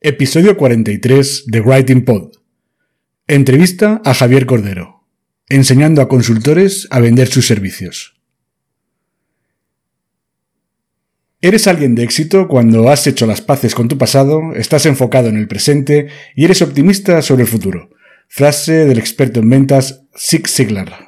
Episodio 43 de Writing Pod. Entrevista a Javier Cordero, enseñando a consultores a vender sus servicios. Eres alguien de éxito cuando has hecho las paces con tu pasado, estás enfocado en el presente y eres optimista sobre el futuro. Frase del experto en ventas Zig Ziglar.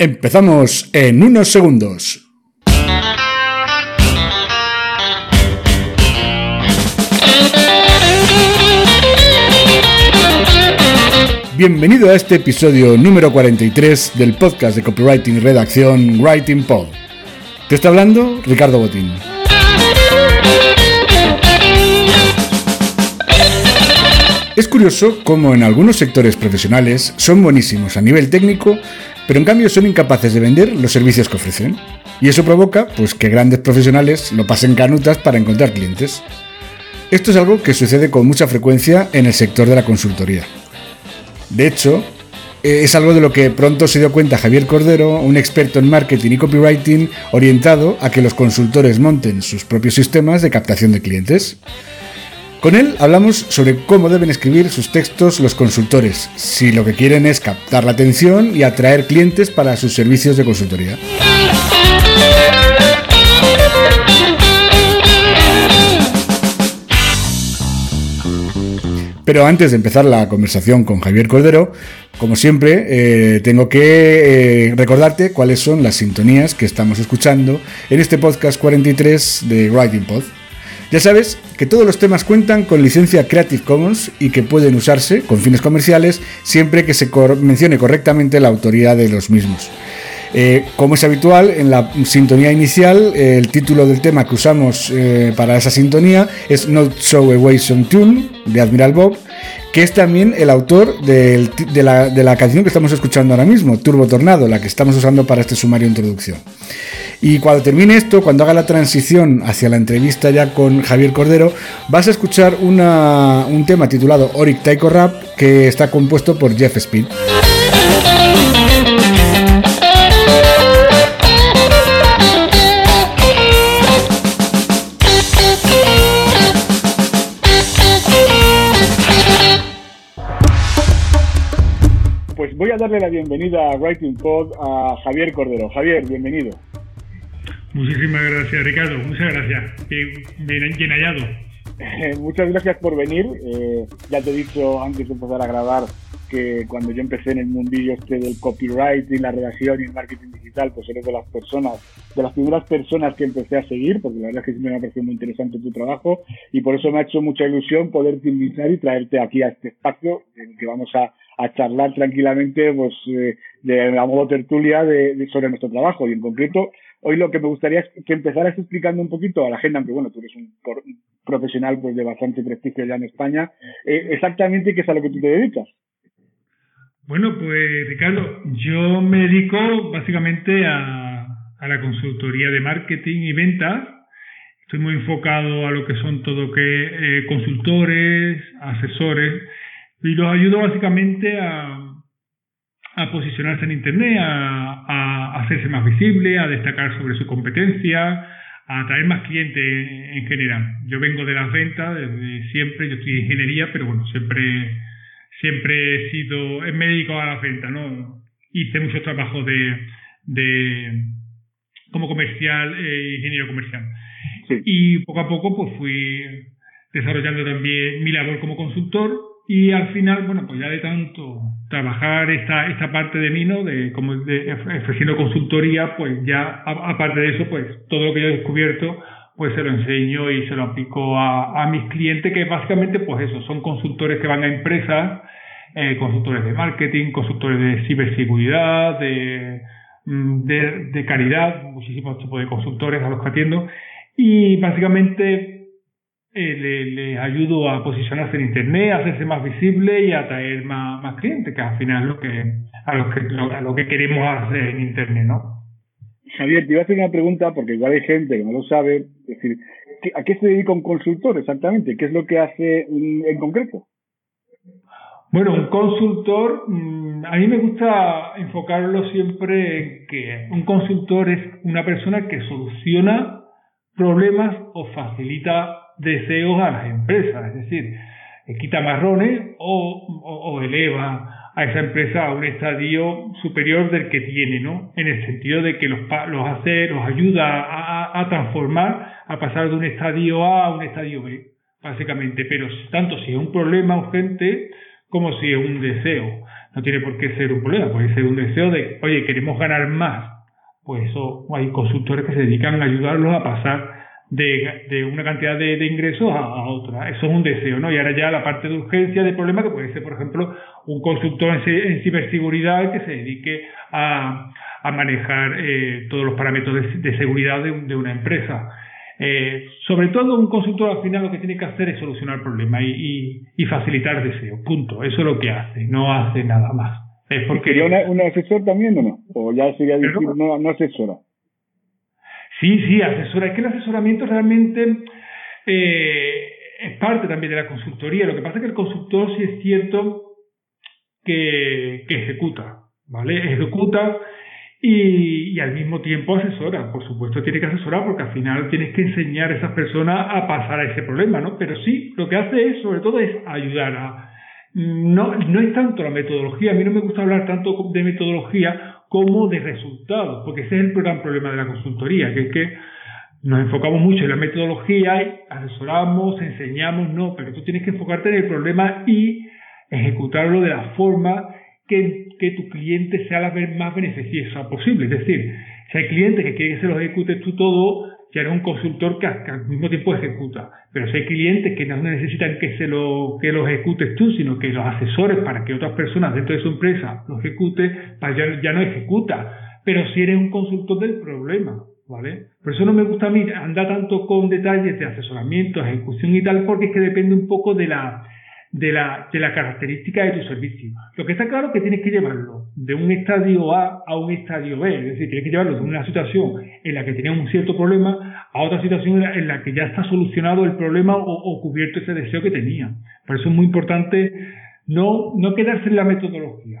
Empezamos en unos segundos. Bienvenido a este episodio número 43 del podcast de copywriting y redacción Writing Pod. Te está hablando Ricardo Botín. Es curioso cómo en algunos sectores profesionales son buenísimos a nivel técnico, pero en cambio son incapaces de vender los servicios que ofrecen. Y eso provoca pues, que grandes profesionales lo pasen canutas para encontrar clientes. Esto es algo que sucede con mucha frecuencia en el sector de la consultoría. De hecho, eh, es algo de lo que pronto se dio cuenta Javier Cordero, un experto en marketing y copywriting orientado a que los consultores monten sus propios sistemas de captación de clientes. Con él hablamos sobre cómo deben escribir sus textos los consultores, si lo que quieren es captar la atención y atraer clientes para sus servicios de consultoría. Pero antes de empezar la conversación con Javier Cordero, como siempre, eh, tengo que eh, recordarte cuáles son las sintonías que estamos escuchando en este podcast 43 de Writing Pod. Ya sabes que todos los temas cuentan con licencia Creative Commons y que pueden usarse con fines comerciales siempre que se mencione correctamente la autoría de los mismos. Eh, como es habitual, en la sintonía inicial, el título del tema que usamos eh, para esa sintonía es Not So Away Some Tune de Admiral Bob, que es también el autor de, la, de la canción que estamos escuchando ahora mismo, Turbo Tornado, la que estamos usando para este sumario introducción. Y cuando termine esto, cuando haga la transición hacia la entrevista ya con Javier Cordero, vas a escuchar una, un tema titulado Oric Taiko Rap que está compuesto por Jeff Speed. Pues voy a darle la bienvenida a Writing Pod a Javier Cordero. Javier, bienvenido. Muchísimas gracias, Ricardo. Muchas gracias. Bien, bien hallado. muchas gracias por venir. Eh, ya te he dicho antes de empezar a grabar que cuando yo empecé en el mundillo este del copywriting, la redacción y el marketing digital, pues eres de las personas, de las primeras personas que empecé a seguir, porque la verdad es que siempre me ha parecido muy interesante tu trabajo y por eso me ha hecho mucha ilusión poderte invitar y traerte aquí a este espacio en el que vamos a, a charlar tranquilamente pues eh, de la modo tertulia de, sobre nuestro trabajo y en concreto hoy lo que me gustaría es que empezaras explicando un poquito a la gente, aunque bueno, tú eres un profesional pues de bastante prestigio ya en España, eh, exactamente qué es a lo que tú te dedicas. Bueno, pues Ricardo, yo me dedico básicamente a, a la consultoría de marketing y ventas, estoy muy enfocado a lo que son todo que eh, consultores, asesores, y los ayudo básicamente a, a posicionarse en Internet, a, a, hacerse más visible, a destacar sobre su competencia, a atraer más clientes en general. Yo vengo de las ventas desde siempre, yo estoy en ingeniería, pero bueno, siempre, siempre he sido, he médico a las ventas, ¿no? Hice muchos trabajos de, de como comercial, eh, ingeniero comercial. Y poco a poco pues fui desarrollando también mi labor como consultor y al final, bueno, pues ya de tanto trabajar esta, esta parte de mí, ¿no? De como de, ofreciendo consultoría, pues ya aparte de eso, pues todo lo que yo he descubierto, pues se lo enseño y se lo aplico a, a mis clientes, que básicamente, pues eso, son consultores que van a empresas, eh, consultores de marketing, consultores de ciberseguridad, de, mm, de, de caridad, muchísimos tipos de consultores a los que atiendo, y básicamente eh, les ayudo a posicionarse en Internet, a hacerse más visible y a atraer más, más clientes, que al final es lo que, a, lo que, a lo que queremos hacer en Internet, ¿no? Javier, te iba a hacer una pregunta porque igual hay gente que no lo sabe. Es decir, ¿a qué se dedica un consultor exactamente? ¿Qué es lo que hace en concreto? Bueno, un consultor, mm, a mí me gusta enfocarlo siempre en que un consultor es una persona que soluciona problemas o facilita deseos a las empresas, es decir, quita marrones o, o, eleva a esa empresa a un estadio superior del que tiene, ¿no? En el sentido de que los, los hace, los ayuda a, a, transformar, a pasar de un estadio A a un estadio B, básicamente. Pero tanto si es un problema urgente como si es un deseo. No tiene por qué ser un problema, puede ser un deseo de, oye, queremos ganar más. Pues eso, hay consultores que se dedican a ayudarlos a pasar de, de una cantidad de, de ingresos a, a, otra. Eso es un deseo, ¿no? Y ahora ya la parte de urgencia de problema que puede ser, por ejemplo, un consultor en, en ciberseguridad que se dedique a, a manejar eh, todos los parámetros de, de seguridad de, de, una empresa. Eh, sobre todo un consultor al final lo que tiene que hacer es solucionar el problema y, y, y facilitar deseo, punto. Eso es lo que hace, no hace nada más. Es porque... ¿Sería un asesor también o no? ¿O ya sería decir, no, no asesora? Sí, sí, asesora. Es que el asesoramiento realmente eh, es parte también de la consultoría. Lo que pasa es que el consultor sí es cierto que, ejecuta, ¿vale? Ejecuta y, y, al mismo tiempo asesora. Por supuesto tiene que asesorar porque al final tienes que enseñar a esas personas a pasar a ese problema, ¿no? Pero sí, lo que hace es, sobre todo, es ayudar a... No, no es tanto la metodología, a mí no me gusta hablar tanto de metodología como de resultados, porque ese es el gran problema de la consultoría, que es que nos enfocamos mucho en la metodología, asesoramos, enseñamos, no, pero tú tienes que enfocarte en el problema y ejecutarlo de la forma que, tu cliente sea la más beneficiosa posible. Es decir, si hay clientes que quieren que se los ejecutes tú todo, ya eres un consultor que, al mismo tiempo ejecuta. Pero si hay clientes que no necesitan que se lo, que los ejecutes tú, sino que los asesores para que otras personas dentro de su empresa lo ejecute, pues ya, ya no ejecuta. Pero si eres un consultor del problema, ¿vale? Por eso no me gusta a mí andar tanto con detalles de asesoramiento, ejecución y tal, porque es que depende un poco de la, de la, de la característica de tu servicio. Lo que está claro es que tienes que llevarlo de un estadio A a un estadio B, es decir, tienes que llevarlo de una situación en la que tenía un cierto problema a otra situación en la que ya está solucionado el problema o, o cubierto ese deseo que tenía. Por eso es muy importante no, no quedarse en la metodología.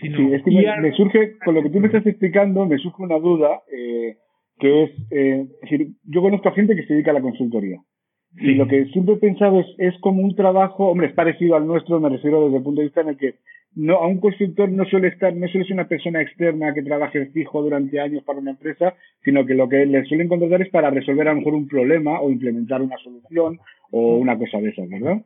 Sino sí, es que me, me, surge, con lo que tú me estás explicando, me surge una duda, eh, que es, eh, es decir, yo conozco a gente que se dedica a la consultoría. Sí. Y lo que siempre he pensado es, es como un trabajo, hombre, es parecido al nuestro, me refiero desde el punto de vista en el que no, a un consultor no suele estar, no suele ser una persona externa que trabaje fijo durante años para una empresa, sino que lo que le suelen contratar es para resolver a lo mejor un problema o implementar una solución o una cosa de esas, ¿verdad?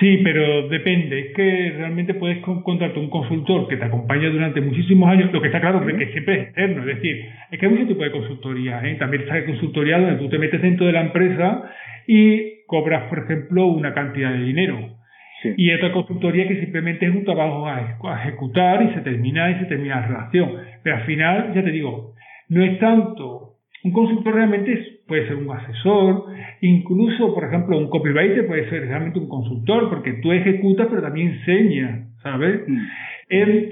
Sí, pero depende. Es que realmente puedes contratar un consultor que te acompañe durante muchísimos años, lo que está claro es que siempre es externo. Es decir, es que hay muchos tipos de consultoría. ¿eh? También está el consultoría donde tú te metes dentro de la empresa y cobras, por ejemplo, una cantidad de dinero Sí. Y otra consultoría que simplemente es un trabajo a, ejecutar y se termina y se termina la relación. Pero al final, ya te digo, no es tanto. Un consultor realmente es, puede ser un asesor, incluso, por ejemplo, un copywriter puede ser realmente un consultor, porque tú ejecutas, pero también enseñas, ¿sabes? Mm. Eh,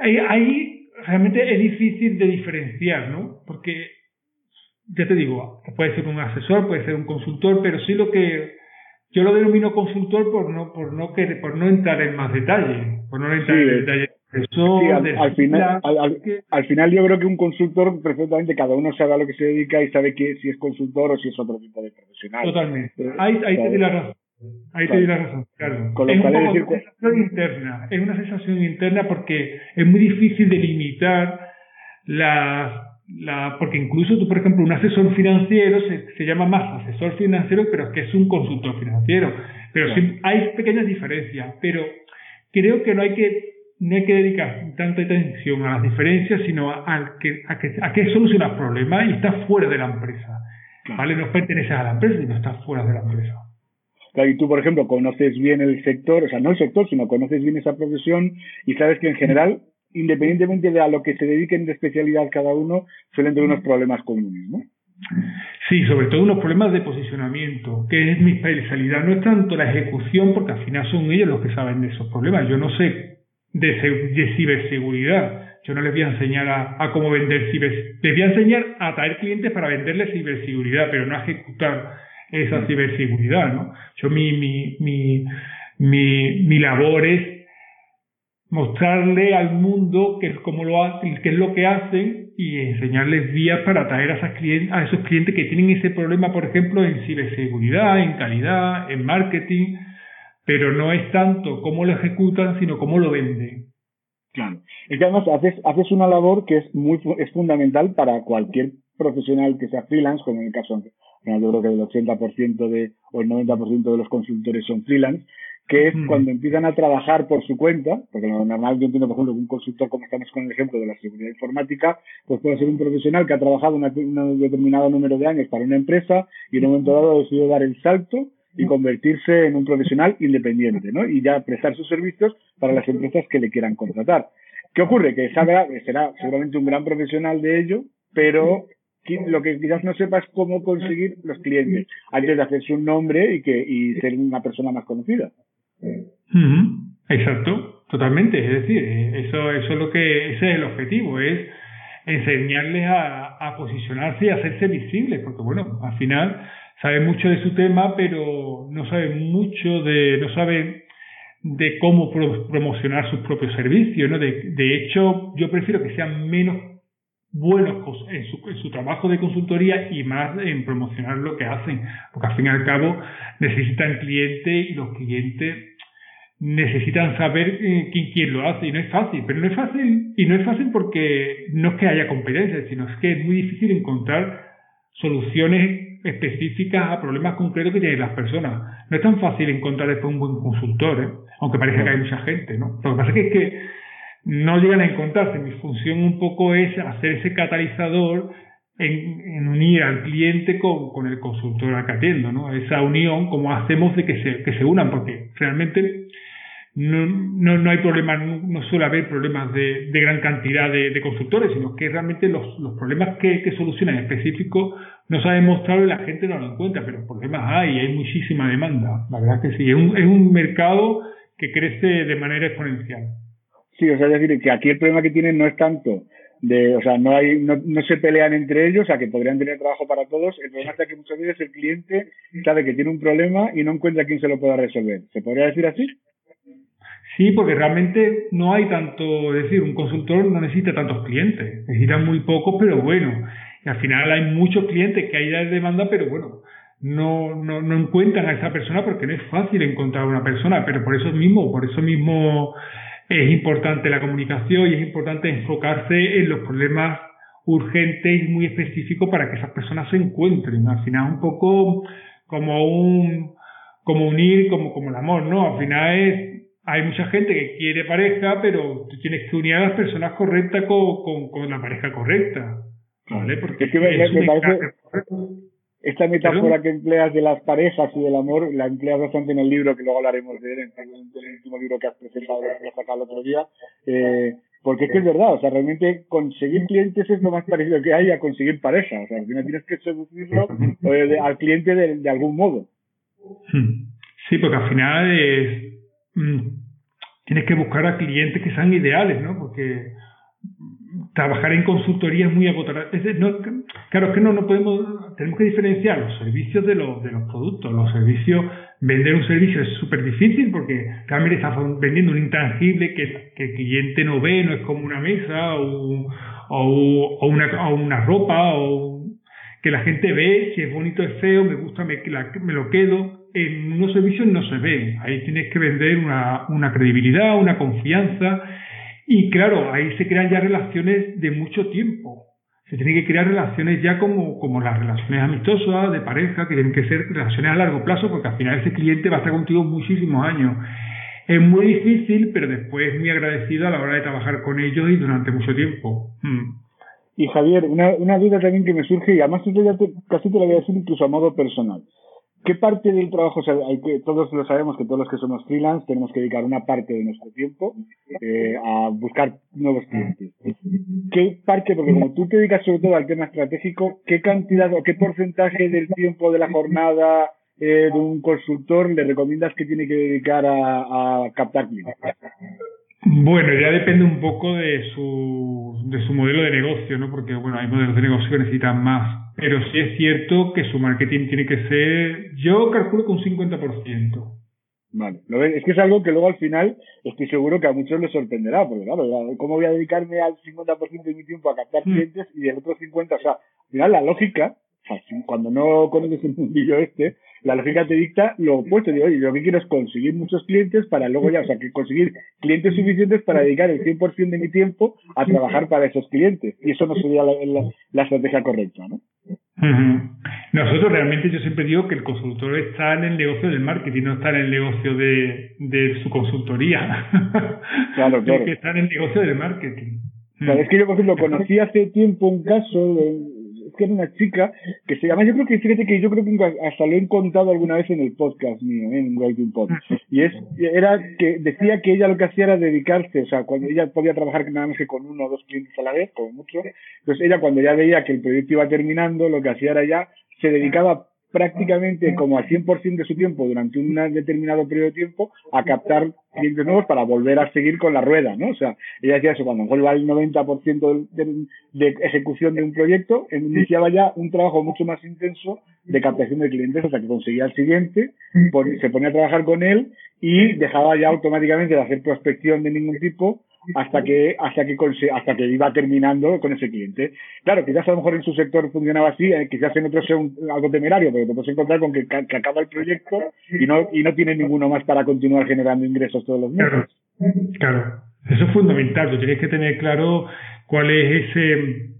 ahí, ahí realmente es difícil de diferenciar, ¿no? Porque ya te digo, puede ser un asesor, puede ser un consultor, pero sí lo que yo lo denomino consultor por no por no por no entrar en más detalle, por no entrar en detalle. Eso al, final, al, final yo creo que un consultor perfectamente cada uno sabe a lo que se dedica y sabe que si es consultor o si es otro tipo de profesional. Totalmente. Eh, ahí, ahí te doy la razón. Ahí te doy la razón, claro. Con lo es, cual es una sensación interna, es una sensación interna porque es muy difícil delimitar las la, porque incluso tú, por ejemplo, un asesor financiero se, se llama más asesor financiero, pero que es un consultor financiero. Pero sí, hay pequeñas diferencias, pero creo que no hay que no hay que dedicar tanta atención a las diferencias, sino a, que, a, que, a qué soluciona el problema y está fuera de la empresa. ¿Vale? No pertenece a la empresa, sino está fuera de la empresa. y tú, por ejemplo, conoces bien el sector, o sea, no el sector, sino conoces bien esa profesión y sabes que en general independientemente de a lo que se dediquen de especialidad cada uno, suelen tener unos problemas comunes, ¿no? Sí, sobre todo unos problemas de posicionamiento, que es mi especialidad. No es tanto la ejecución, porque al final son ellos los que saben de esos problemas. Yo no sé de, ciberseguridad. Yo no les voy a enseñar a, cómo vender ciberseguridad. Les voy a enseñar a atraer clientes para venderles ciberseguridad, pero no a ejecutar esa ciberseguridad, ¿no? Yo mi, mi, mi, mi, mi labor es mostrarle al mundo qué es, cómo lo qué es lo que hacen y enseñarles vías para atraer a, esas clientes, a esos clientes que tienen ese problema, por ejemplo, en ciberseguridad, en calidad, en marketing, pero no es tanto cómo lo ejecutan, sino cómo lo venden. Claro. Es que además haces, haces una labor que es muy es fundamental para cualquier profesional que sea freelance, como en el caso, yo creo que el 80% de, o el 90% de los consultores son freelance, que es cuando empiezan a trabajar por su cuenta, porque lo normal yo entiendo, por ejemplo, que un consultor, como estamos con el ejemplo de la seguridad informática, pues puede ser un profesional que ha trabajado un determinado número de años para una empresa y en un momento dado ha decidido dar el salto y convertirse en un profesional independiente, ¿no? Y ya prestar sus servicios para las empresas que le quieran contratar. ¿Qué ocurre? Que sabe, será seguramente un gran profesional de ello, pero lo que quizás no sepa es cómo conseguir los clientes antes de hacerse un nombre y que y ser una persona más conocida. Exacto, totalmente. Es decir, eso, eso es lo que, ese es el objetivo, es enseñarles a, a posicionarse y hacerse visibles, porque bueno, al final saben mucho de su tema, pero no saben mucho de, no saben de cómo promocionar sus propios servicios, ¿no? De, de hecho, yo prefiero que sean menos buenos en su, en su, trabajo de consultoría y más en promocionar lo que hacen, porque al fin y al cabo necesitan clientes y los clientes necesitan saber eh, quién, quién lo hace y no es fácil, pero no es fácil y no es fácil porque no es que haya competencia, sino es que es muy difícil encontrar soluciones específicas a problemas concretos que tienen las personas. No es tan fácil encontrar después un buen consultor, ¿eh? aunque parece que hay mucha gente, ¿no? Lo que pasa es que, no llegan a encontrarse. Mi función un poco es hacer ese catalizador en, en, unir al cliente con, con, el consultor al que ¿no? Esa unión, como hacemos de que se, que se unan, porque realmente no, no, no hay problemas, no, suele haber problemas de, de gran cantidad de, de, consultores, sino que realmente los, los problemas que, que solucionan específicos no se ha demostrado y la gente no lo encuentra, pero problemas hay, hay muchísima demanda. La verdad que sí, es un, es un mercado que crece de manera exponencial. Sí, o sea, es decir, que aquí el problema que tienen no es tanto de, o sea, no hay, no, no se pelean entre ellos, o sea, que podrían tener trabajo para todos. El problema es que muchas veces el cliente sabe que tiene un problema y no encuentra quién se lo pueda resolver. ¿Se podría decir así? Sí, porque realmente no hay tanto, es decir, un consultor no necesita tantos clientes, necesita muy pocos, pero bueno. Y al final hay muchos clientes que hay de demanda, pero bueno, no, no, no encuentran a esa persona porque no es fácil encontrar a una persona, pero por eso mismo, por eso mismo es importante la comunicación y es importante enfocarse en los problemas urgentes y muy específicos para que esas personas se encuentren. Al final un poco como un como unir como como el amor, ¿no? Al final es hay mucha gente que quiere pareja, pero tú tienes que unir a las personas correctas con, con, la pareja correcta. ¿Vale? Porque es que me, parece, esta metáfora que empleas de las parejas y del amor la empleas bastante en el libro, que luego hablaremos de él, en el, último libro que has presentado, que has sacado el otro día. Eh, porque es que es verdad, o sea, realmente conseguir clientes es lo más parecido que hay a conseguir pareja. O sea, al final tienes que seducirlo eh, al cliente de, de, algún modo. Hmm. Sí, porque al final es, mm, tienes que buscar a clientes que sean ideales, ¿no? Porque trabajar en consultoría es muy agotador. claro, es que no, no podemos, tenemos que diferenciar los servicios de los, de los productos. Los servicios, vender un servicio es súper difícil porque realmente estás vendiendo un intangible que, el cliente no ve, no es como una mesa o, o, o, una, o una ropa o que la gente ve, si es bonito, es feo, me gusta, me, me lo quedo. En unos servicios no se ve. Ahí tienes que vender una, una credibilidad, una confianza y claro, ahí se crean ya relaciones de mucho tiempo. Se tienen que crear relaciones ya como, como las relaciones amistosas, de pareja, que tienen que ser relaciones a largo plazo, porque al final ese cliente va a estar contigo muchísimos años. Es muy difícil, pero después muy agradecido a la hora de trabajar con ellos y durante mucho tiempo. Hmm. Y Javier, una, una duda también que me surge, y además ya casi te lo voy a decir incluso a modo personal. ¿Qué parte del trabajo, o sea, hay que, todos lo sabemos que todos los que somos freelance tenemos que dedicar una parte de nuestro tiempo eh, a buscar nuevos clientes? ¿Qué parte, porque como tú te dedicas sobre todo al tema estratégico, qué cantidad o qué porcentaje del tiempo de la jornada eh, de un consultor le recomiendas que tiene que dedicar a, a captar clientes? Bueno, ya depende un poco de su, de su modelo de negocio, ¿no? Porque, bueno, hay modelos de negocio que necesitan más. Pero sí es cierto que su marketing tiene que ser, yo calculo que un 50%. Vale, es que es algo que luego al final estoy seguro que a muchos les sorprenderá, porque claro, ¿cómo voy a dedicarme al 50% de mi tiempo a captar hmm. clientes y del otro 50%? O sea, al final la lógica, cuando no conoces el mundillo este, la lógica te dicta lo opuesto. Digo, oye, yo lo que quiero es conseguir muchos clientes para luego ya, o sea, que conseguir clientes suficientes para dedicar el 100% de mi tiempo a trabajar para esos clientes. Y eso no sería la, estrategia correcta, ¿no? Nosotros realmente yo siempre digo que el consultor está en el negocio del marketing, no está en el negocio de, de su consultoría. Claro, claro. que está en el negocio del marketing. es que yo, por ejemplo, conocí hace tiempo un caso de, que era una chica que se llama, yo creo que fíjate que yo creo que hasta lo he contado alguna vez en el podcast mío, en Writing Pod, y es, era que decía que ella lo que hacía era dedicarse, o sea, cuando ella podía trabajar nada más que con uno o dos clientes a la vez, como mucho, entonces ella cuando ya veía que el proyecto iba terminando, lo que hacía era ya, se dedicaba prácticamente como al 100% de su tiempo durante un determinado periodo de tiempo a captar clientes nuevos para volver a seguir con la rueda, ¿no? O sea, ella decía eso, cuando vuelva el 90% de, de, ejecución de un proyecto, iniciaba ya un trabajo mucho más intenso de captación de clientes hasta que conseguía el siguiente, se ponía a trabajar con él y dejaba ya automáticamente de hacer prospección de ningún tipo hasta que hasta que hasta que iba terminando con ese cliente. Claro, quizás a lo mejor en su sector funcionaba así, eh, quizás en otro sea algo temerario, pero te puedes encontrar con que, que, acaba el proyecto y no y no tiene ninguno más para continuar generando ingresos todos los meses. Claro, claro. Eso es fundamental. Tú tienes que tener claro cuál es ese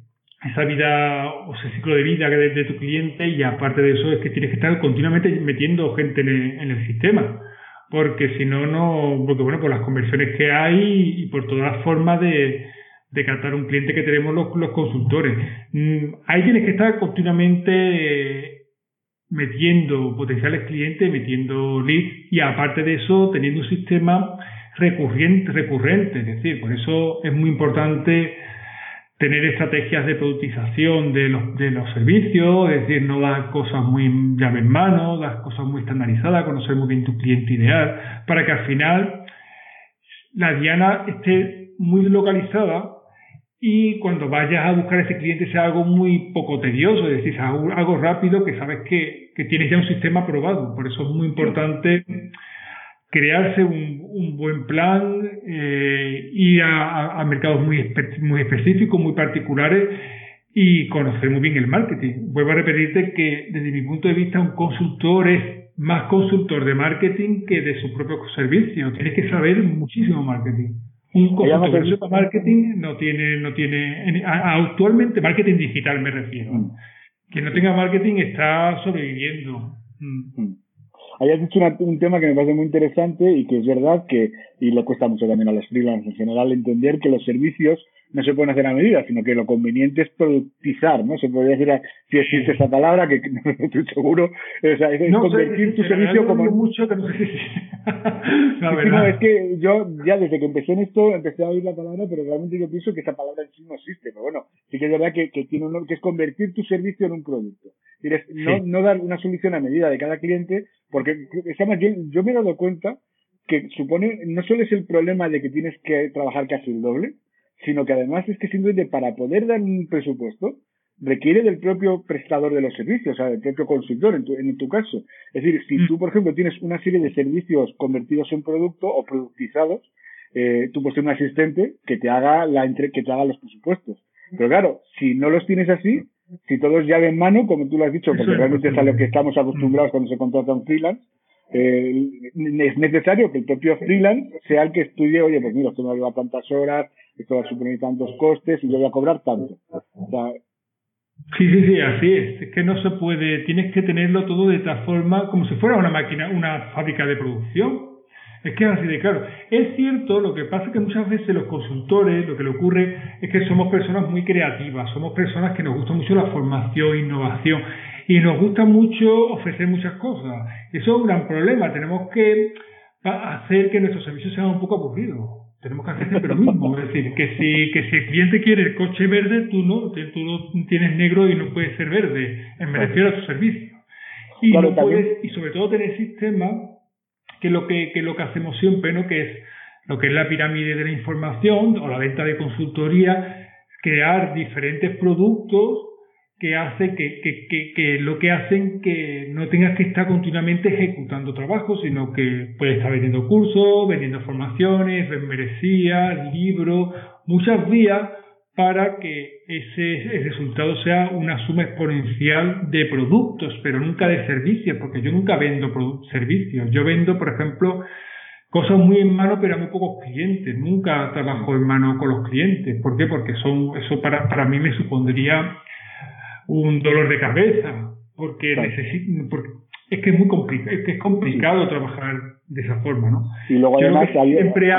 esa vida o ese ciclo de vida de, de tu cliente y aparte de eso es que tienes que estar continuamente metiendo gente en en el sistema porque si no, no, porque bueno, por las conversiones que hay y por todas las formas de, de captar un cliente que tenemos los, los consultores. Mm, ahí tienes que estar continuamente eh, metiendo potenciales clientes, metiendo leads y aparte de eso teniendo un sistema recurrente, recurrente. Es decir, por eso es muy importante tener estrategias de productización de los, de los servicios, es decir, no dar cosas muy llave en mano, dar cosas muy estandarizadas, conocer muy bien tu cliente ideal, para que al final la diana esté muy localizada y cuando vayas a buscar ese cliente sea algo muy poco tedioso, es decir, algo, algo rápido que sabes que, que tienes ya un sistema probado. Por eso es muy importante crearse un, un buen plan, eh, ir a, a, mercados muy, muy específicos, muy particulares y conocer muy bien el marketing. Vuelvo a repetirte que desde mi punto de vista un consultor es más consultor de marketing que de su propio servicio. Tienes que saber muchísimo marketing. Un consultor de marketing no tiene, no tiene, actualmente marketing digital me refiero. Mm. Quien no tenga marketing está sobreviviendo. Mm. Mm hayas dicho un tema que me parece muy interesante y que es verdad que, y le cuesta mucho también a los freelance en general entender que los servicios no se pueden hacer a medida, sino que lo conveniente es productizar, ¿no? Se podría decir, si existe esa palabra, que no estoy seguro, o sea, es convertir tu servicio como... mucho que no sé si... no, es que yo ya desde que empecé en esto empecé a oír la palabra, pero realmente yo pienso que esa palabra en sí no existe, pero bueno, sí que es verdad que, que tiene un, que es convertir tu servicio en un producto. Es no, no dar una solución a medida de cada cliente, porque yo, yo me he dado cuenta que supone, no solo es el problema de que tienes que trabajar casi el doble, sino que además es que simplemente para poder dar un presupuesto requiere del propio prestador de los servicios, o sea, del propio consultor en tu, en tu caso. Es decir, si mm. tú, por ejemplo, tienes una serie de servicios convertidos en producto o productizados, eh, tú puedes tener un asistente que te haga la entre, que te haga los presupuestos. Pero claro, si no los tienes así, si todo es llave en mano, como tú lo has dicho, porque realmente es a lo que estamos acostumbrados cuando se contrata un freelance, eh, es necesario que el propio freelance sea el que estudie, oye, pues mira, esto me lleva tantas horas, esto va a suponer tantos costes y yo voy a cobrar tanto. Sí, sí, sí, así es. Es que no se puede, tienes que tenerlo todo de tal forma como si fuera una máquina, una fábrica de producción. Es que es así de claro. Es cierto, lo que pasa es que muchas veces los consultores, lo que le ocurre es que somos personas muy creativas, somos personas que nos gusta mucho la formación, innovación, y nos gusta mucho ofrecer muchas cosas. Eso es un gran problema. Tenemos que hacer que nuestros servicios sean un poco aburridos tenemos que hacer lo mismo. Es decir, que si, que si el cliente quiere el coche verde, tú no, tú lo tienes negro y no puede ser verde. Me refiero a tu servicio. Y, no puedes, y sobre todo tener sistemas, que lo que, que lo que hacemos siempre, ¿no? que es lo que es la pirámide de la información o la venta de consultoría, crear diferentes productos que hace que, que, que, lo que hacen que no tengas que estar continuamente ejecutando trabajo, sino que puedes estar vendiendo cursos, vendiendo formaciones, membresías, libros, muchas vías para que ese, resultado sea una suma exponencial de productos, pero nunca de servicios, porque yo nunca vendo servicios. Yo vendo, por ejemplo, cosas muy en mano, pero a muy pocos clientes. Nunca trabajo en mano con los clientes. ¿Por qué? Porque son, eso para, para mí me supondría un dolor de cabeza, porque, porque es que es muy complicado, es que es complicado trabajar de esa forma, ¿no? Y luego además hay, siempre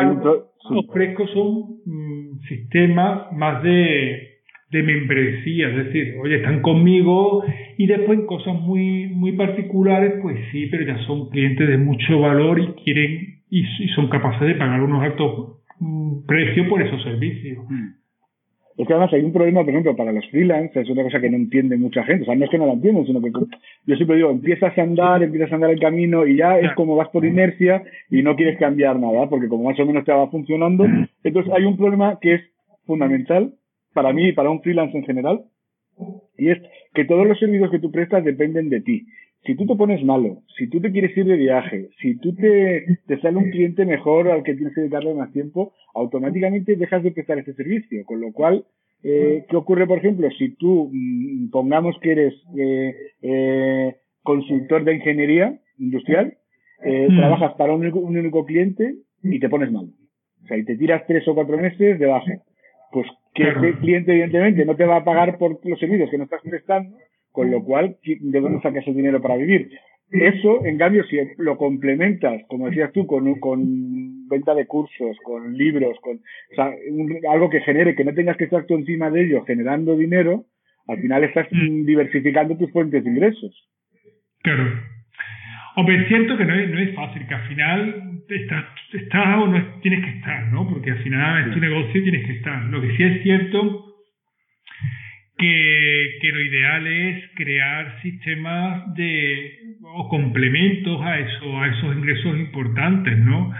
ofrezco son mm, sistemas más de, de membresía, es decir, oye, están conmigo y después en cosas muy, muy particulares, pues sí, pero ya son clientes de mucho valor y quieren y, son capaces de pagar unos altos mm, precios por esos servicios. Mm. Es que además hay un problema, por ejemplo, para los freelance, es una cosa que no entiende mucha gente. O sea, no es que no la entienden, sino que yo siempre digo, empiezas a andar, empiezas a andar el camino y ya es como vas por inercia y no quieres cambiar nada, porque como más o menos te va funcionando. Entonces hay un problema que es fundamental para mí y para un freelance en general, y es que todos los servicios que tú prestas dependen de ti si tú te pones malo, si tú te quieres ir de viaje, si tú te, te sale un cliente mejor al que tienes que dedicarle más tiempo, automáticamente dejas de prestar ese servicio. Con lo cual, eh, ¿qué ocurre, por ejemplo, si tú, mm, pongamos que eres eh, eh, consultor de ingeniería industrial, eh, mm. trabajas para un único, un único cliente y te pones mal. O sea, y te tiras tres o cuatro meses de baja. Pues que ese cliente, evidentemente, no te va a pagar por los servicios que no estás prestando con lo cual debemos sacar ese dinero para vivir. Eso, en cambio, si lo complementas, como decías tú, con, con venta de cursos, con libros, con o sea, algo que genere, que no tengas que estar tú encima de ello generando dinero, al final estás mm. diversificando tus fuentes de ingresos. Claro. Hombre, es cierto que no es, no es fácil, que al final estás, estás o no tienes que estar, ¿no? Porque al final es tu negocio y tienes que estar. Lo que sí es cierto que, lo ideal es crear sistemas de o complementos a eso, a esos ingresos importantes, ¿no?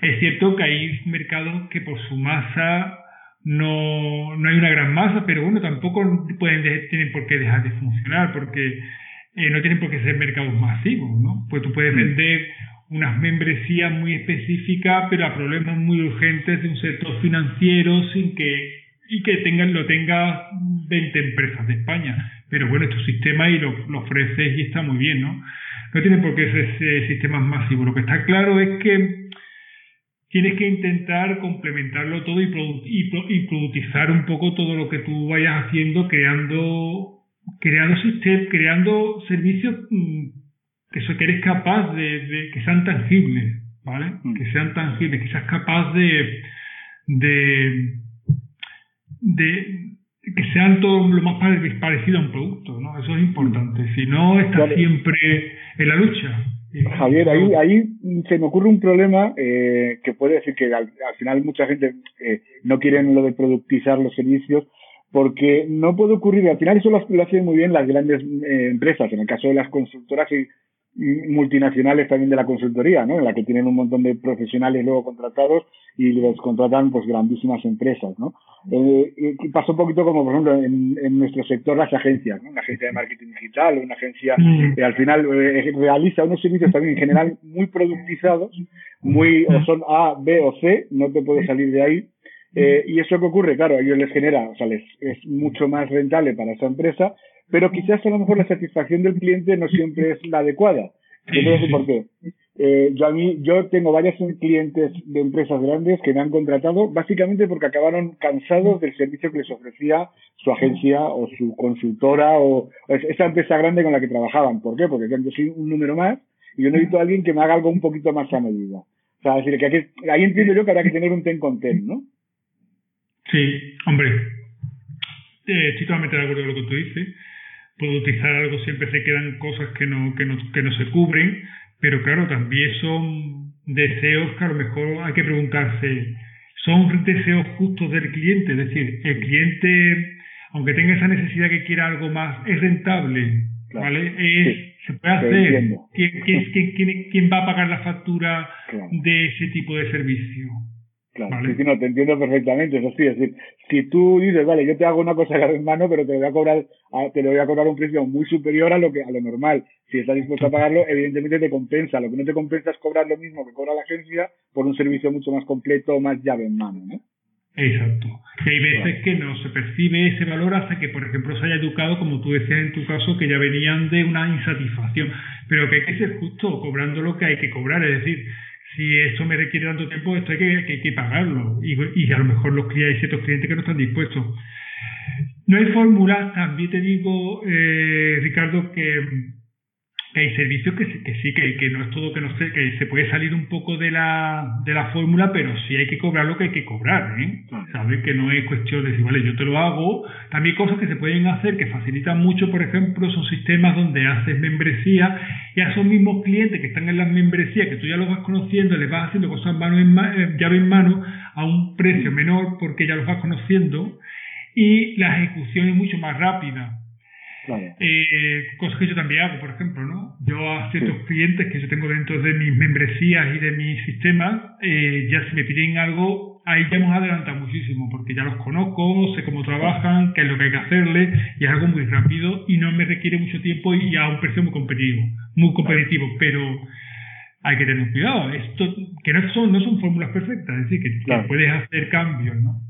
Es cierto que hay mercados que por su masa no, no hay una gran masa, pero bueno, tampoco pueden tienen por qué dejar de funcionar, porque eh, no tienen por qué ser mercados masivos, ¿no? Pues tú puedes vender unas membresías muy específicas, pero a problemas muy urgentes de un sector financiero sin que y que tengan, lo tenga 20 empresas de España. Pero bueno, es tu sistema y lo, lo ofreces y está muy bien, ¿no? No tiene por qué ser sistemas masivos. Lo que está claro es que tienes que intentar complementarlo todo y, y, productizar un poco todo lo que tú vayas haciendo, creando, creando, sistemas, creando servicios mm, que, eso, que eres capaz de, de, que sean tangibles, ¿vale? Mm. Que sean tangibles, que seas capaz de, de de que sean todo lo más parecido a un producto, ¿no? Eso es importante. Si no, está siempre en la lucha. Javier, ahí, ahí se me ocurre un problema eh, que puede decir que al, final mucha gente eh, no quiere lo de productizar los servicios porque no puede ocurrir, al final eso lo, hacen muy bien las grandes eh, empresas, en el caso de las consultoras y multinacionales también de la consultoría, ¿no? En la que tienen un montón de profesionales luego contratados y les contratan pues grandísimas empresas, ¿no? Eh, pasó un poquito como, por ejemplo, en, en, nuestro sector las agencias, ¿no? Una agencia de marketing digital, una agencia que al final eh, realiza unos servicios también en general muy productizados, muy, o son A, B o C, no te puedes salir de ahí, eh, y eso que ocurre, claro, a ellos les genera, o sea, les es mucho más rentable para esa empresa, pero quizás a lo mejor la satisfacción del cliente no siempre es la adecuada. Yo te por qué. Eh, yo a mí, yo tengo varios clientes de empresas grandes que me han contratado básicamente porque acabaron cansados del servicio que les ofrecía su agencia o su consultora o esa empresa grande con la que trabajaban. ¿Por qué? Porque yo soy un número más y yo necesito a alguien que me haga algo un poquito más a medida. O sea, decir, que ahí entiendo yo que habrá que tener un ten con ten, ¿no? Sí, hombre, eh, estoy totalmente de acuerdo con lo que tú dices. Puedo utilizar algo, siempre se quedan cosas que no, que no, que no se cubren, pero claro, también son deseos que a lo mejor hay que preguntarse, ¿son deseos justos del cliente? Es decir, el cliente, aunque tenga esa necesidad que quiera algo más, es rentable, ¿vale? Es, se puede hacer. ¿Quién, quién, quién, va a pagar la factura de ese tipo de servicio? Claro, no, te entiendo perfectamente, eso sí, es decir, si tú dices, vale, yo te hago una cosa en mano, pero te voy a cobrar, te lo voy a cobrar un precio muy superior a lo que, a lo normal. Si estás dispuesto a pagarlo, evidentemente te compensa. Lo que no te compensa es cobrar lo mismo que cobra la agencia por un servicio mucho más completo, más llave en mano, ¿no? Exacto. Y hay veces que no se percibe ese valor hasta que, por ejemplo, se haya educado, como tú decías en tu caso, que ya venían de una insatisfacción. Pero que hay que ser justo, cobrando lo que hay que cobrar. Es decir, si esto me requiere tanto tiempo, esto hay que, que, pagarlo. Y, y, a lo mejor los hay ciertos clientes que no están dispuestos. No hay fórmulas, también te digo, eh, Ricardo, que que hay servicios que, que sí, que, que, no es todo que no sé, que se puede salir un poco de la, de la fórmula, pero sí hay que cobrar lo que hay que cobrar, ¿eh? ¿Sabes? Que no es cuestión de decir, vale, yo te lo hago. También cosas que se pueden hacer que facilitan mucho, por ejemplo, son sistemas donde haces membresía y a esos mismos clientes que están en las membresías, que tú ya los vas conociendo, les vas haciendo cosas mano en eh, llave en mano a un precio menor porque ya los vas conociendo y la ejecución es mucho más rápida. Eh, cosas que yo también hago, por ejemplo, ¿no? Yo a ciertos clientes que yo tengo dentro de mis membresías y de mis sistemas, eh, ya si me piden algo, ahí ya hemos adelantado muchísimo, porque ya los conozco, sé cómo trabajan, qué es lo que hay que hacerle, y es algo muy rápido y no me requiere mucho tiempo y a un precio muy competitivo, muy competitivo, pero hay que tener cuidado, esto que no son, no son fórmulas perfectas, es decir, que, puedes hacer cambios, ¿no?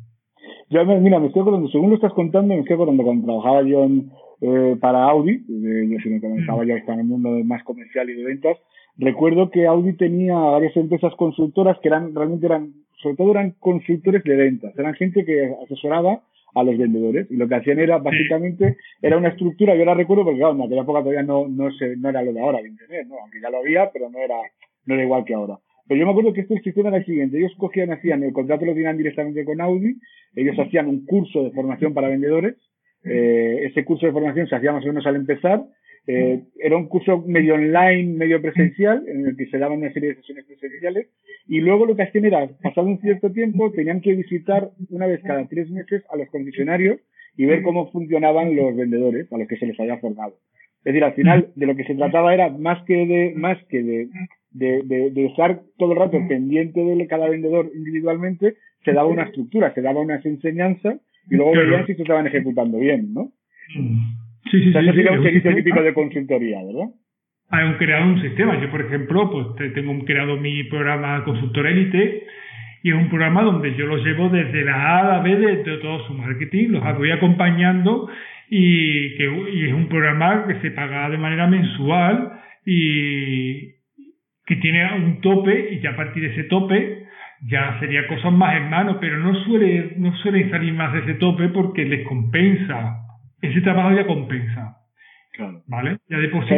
Yo, mira, me estoy acordando, según lo estás contando, me estoy acordando cuando trabajaba yo en, eh, para Audi, yo si me comentaba ya está en el mundo más comercial y de ventas, recuerdo que Audi tenía varias empresas consultoras que eran realmente eran, sobre todo eran consultores de ventas, eran gente que asesoraba a los vendedores y lo que hacían era básicamente era una estructura, yo la recuerdo porque claro, en aquella época todavía no, no, se, no era lo de ahora de internet, ¿no? aunque ya lo había, pero no era, no era igual que ahora. Pero yo me acuerdo que este sistema era el siguiente, ellos cogían, hacían, el contrato lo tenían directamente con Audi, ellos hacían un curso de formación para vendedores, eh, ese curso de formación se hacía más o menos al empezar. Eh, era un curso medio online, medio presencial, en el que se daban una serie de sesiones presenciales. Y luego lo que hacían era, pasado un cierto tiempo, tenían que visitar una vez cada tres meses a los concesionarios y ver cómo funcionaban los vendedores a los que se les había formado. Es decir, al final de lo que se trataba era más que de, más que de, de, de, de estar todo el rato pendiente de cada vendedor individualmente, se daba una estructura, se daba unas enseñanzas y luego veían si se estaban ejecutando bien, ¿no? Sí, sí, sí. Eso sería un servicio típico de consultoría, ¿verdad? Hay un creado un sistema. Yo, por ejemplo, pues tengo creado mi programa Consultor Elite y es un programa donde yo los llevo desde la A a la B de, todo su marketing, los voy acompañando y, que, y es un programa que se paga de manera mensual y que tiene un tope y ya a partir de ese tope ya sería cosas más en mano, pero no suele, no suele salir más de ese tope porque les compensa. Ese trabajo ya compensa. Claro. ¿Vale? Ya de por sí.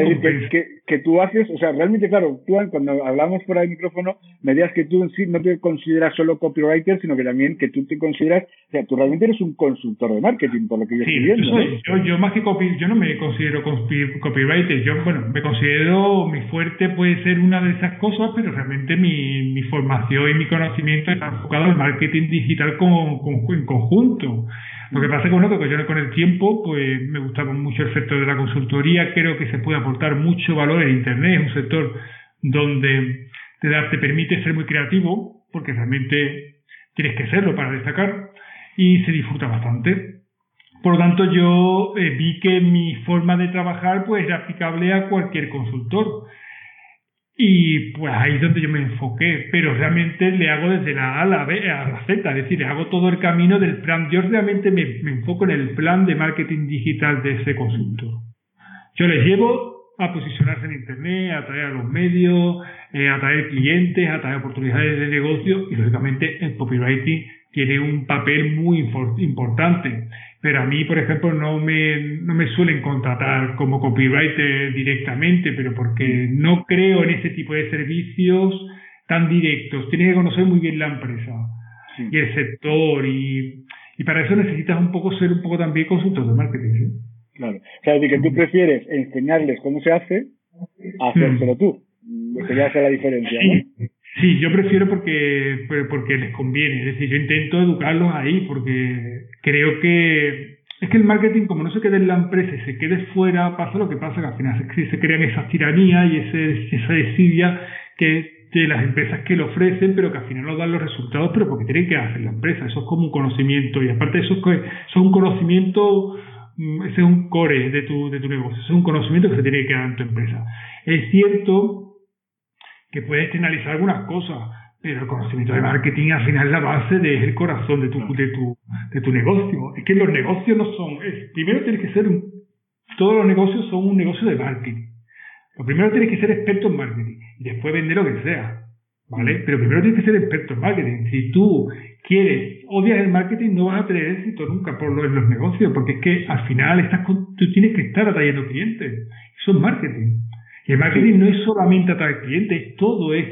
Que, que, tú haces, o sea, realmente, claro, tú cuando hablamos por el micrófono, me digas que tú en sí no te consideras solo copywriter, sino que también que tú te consideras, o sea, tú realmente eres un consultor de marketing, por lo que yo estoy viendo. Yo, yo, yo, más que copy, yo no me considero copywriter, yo, bueno, me considero, mi fuerte puede ser una de esas cosas, pero realmente mi, mi formación y mi conocimiento está enfocado en marketing digital con, con, en conjunto. Lo que pasa es que, bueno, que con el tiempo, pues me gustaba mucho el sector de la consultoría, creo que se puede aportar mucho valor el Internet es un sector donde te, da, te permite ser muy creativo, porque realmente tienes que serlo para destacar, y se disfruta bastante. Por lo tanto, yo eh, vi que mi forma de trabajar pues, era aplicable a cualquier consultor. Y pues ahí es donde yo me enfoqué, pero realmente le hago desde la A a la B a la Z, es decir, le hago todo el camino del plan. Yo realmente me, me enfoco en el plan de marketing digital de ese consultor. Yo les llevo a posicionarse en Internet, a atraer a los medios, eh, a atraer clientes, a atraer oportunidades de negocio y lógicamente el copywriting tiene un papel muy importante. Pero a mí, por ejemplo, no me, no me suelen contratar como copywriter directamente, pero porque no creo en ese tipo de servicios tan directos. Tienes que conocer muy bien la empresa y el sector y, y, para eso necesitas un poco ser un poco también consultor de marketing. Claro. O sea, de que tú prefieres enseñarles cómo se hace a hacérselo mm. tú. Que ya hace la diferencia, ¿no? Sí, yo prefiero porque, porque les conviene. Es decir, yo intento educarlos ahí porque creo que es que el marketing, como no se quede en la empresa y se quede fuera, pasa lo que pasa, que al final se, se crean esas tiranías y ese, esa desidia que de las empresas que lo ofrecen, pero que al final no dan los resultados, pero porque tienen que hacer la empresa. Eso es como un conocimiento. Y aparte eso es, eso es un conocimiento, mm, ese es un core de tu, de tu negocio, es un conocimiento que se tiene que dar en tu empresa. Es cierto que puedes analizar algunas cosas, pero el conocimiento de marketing al final es la base, de, es el corazón de tu, de, tu, de tu negocio. Es que los negocios no son, primero tienes que ser, todos los negocios son un negocio de marketing. Lo primero tienes que ser experto en marketing y después vender lo que sea. ¿Vale? Pero primero tienes que ser experto en marketing. Si tú quieres, odias el marketing, no vas a tener éxito nunca por lo, en los negocios, porque es que al final estás tú tienes que estar atrayendo clientes. Eso es marketing. Y el marketing no es solamente atraer clientes, todo es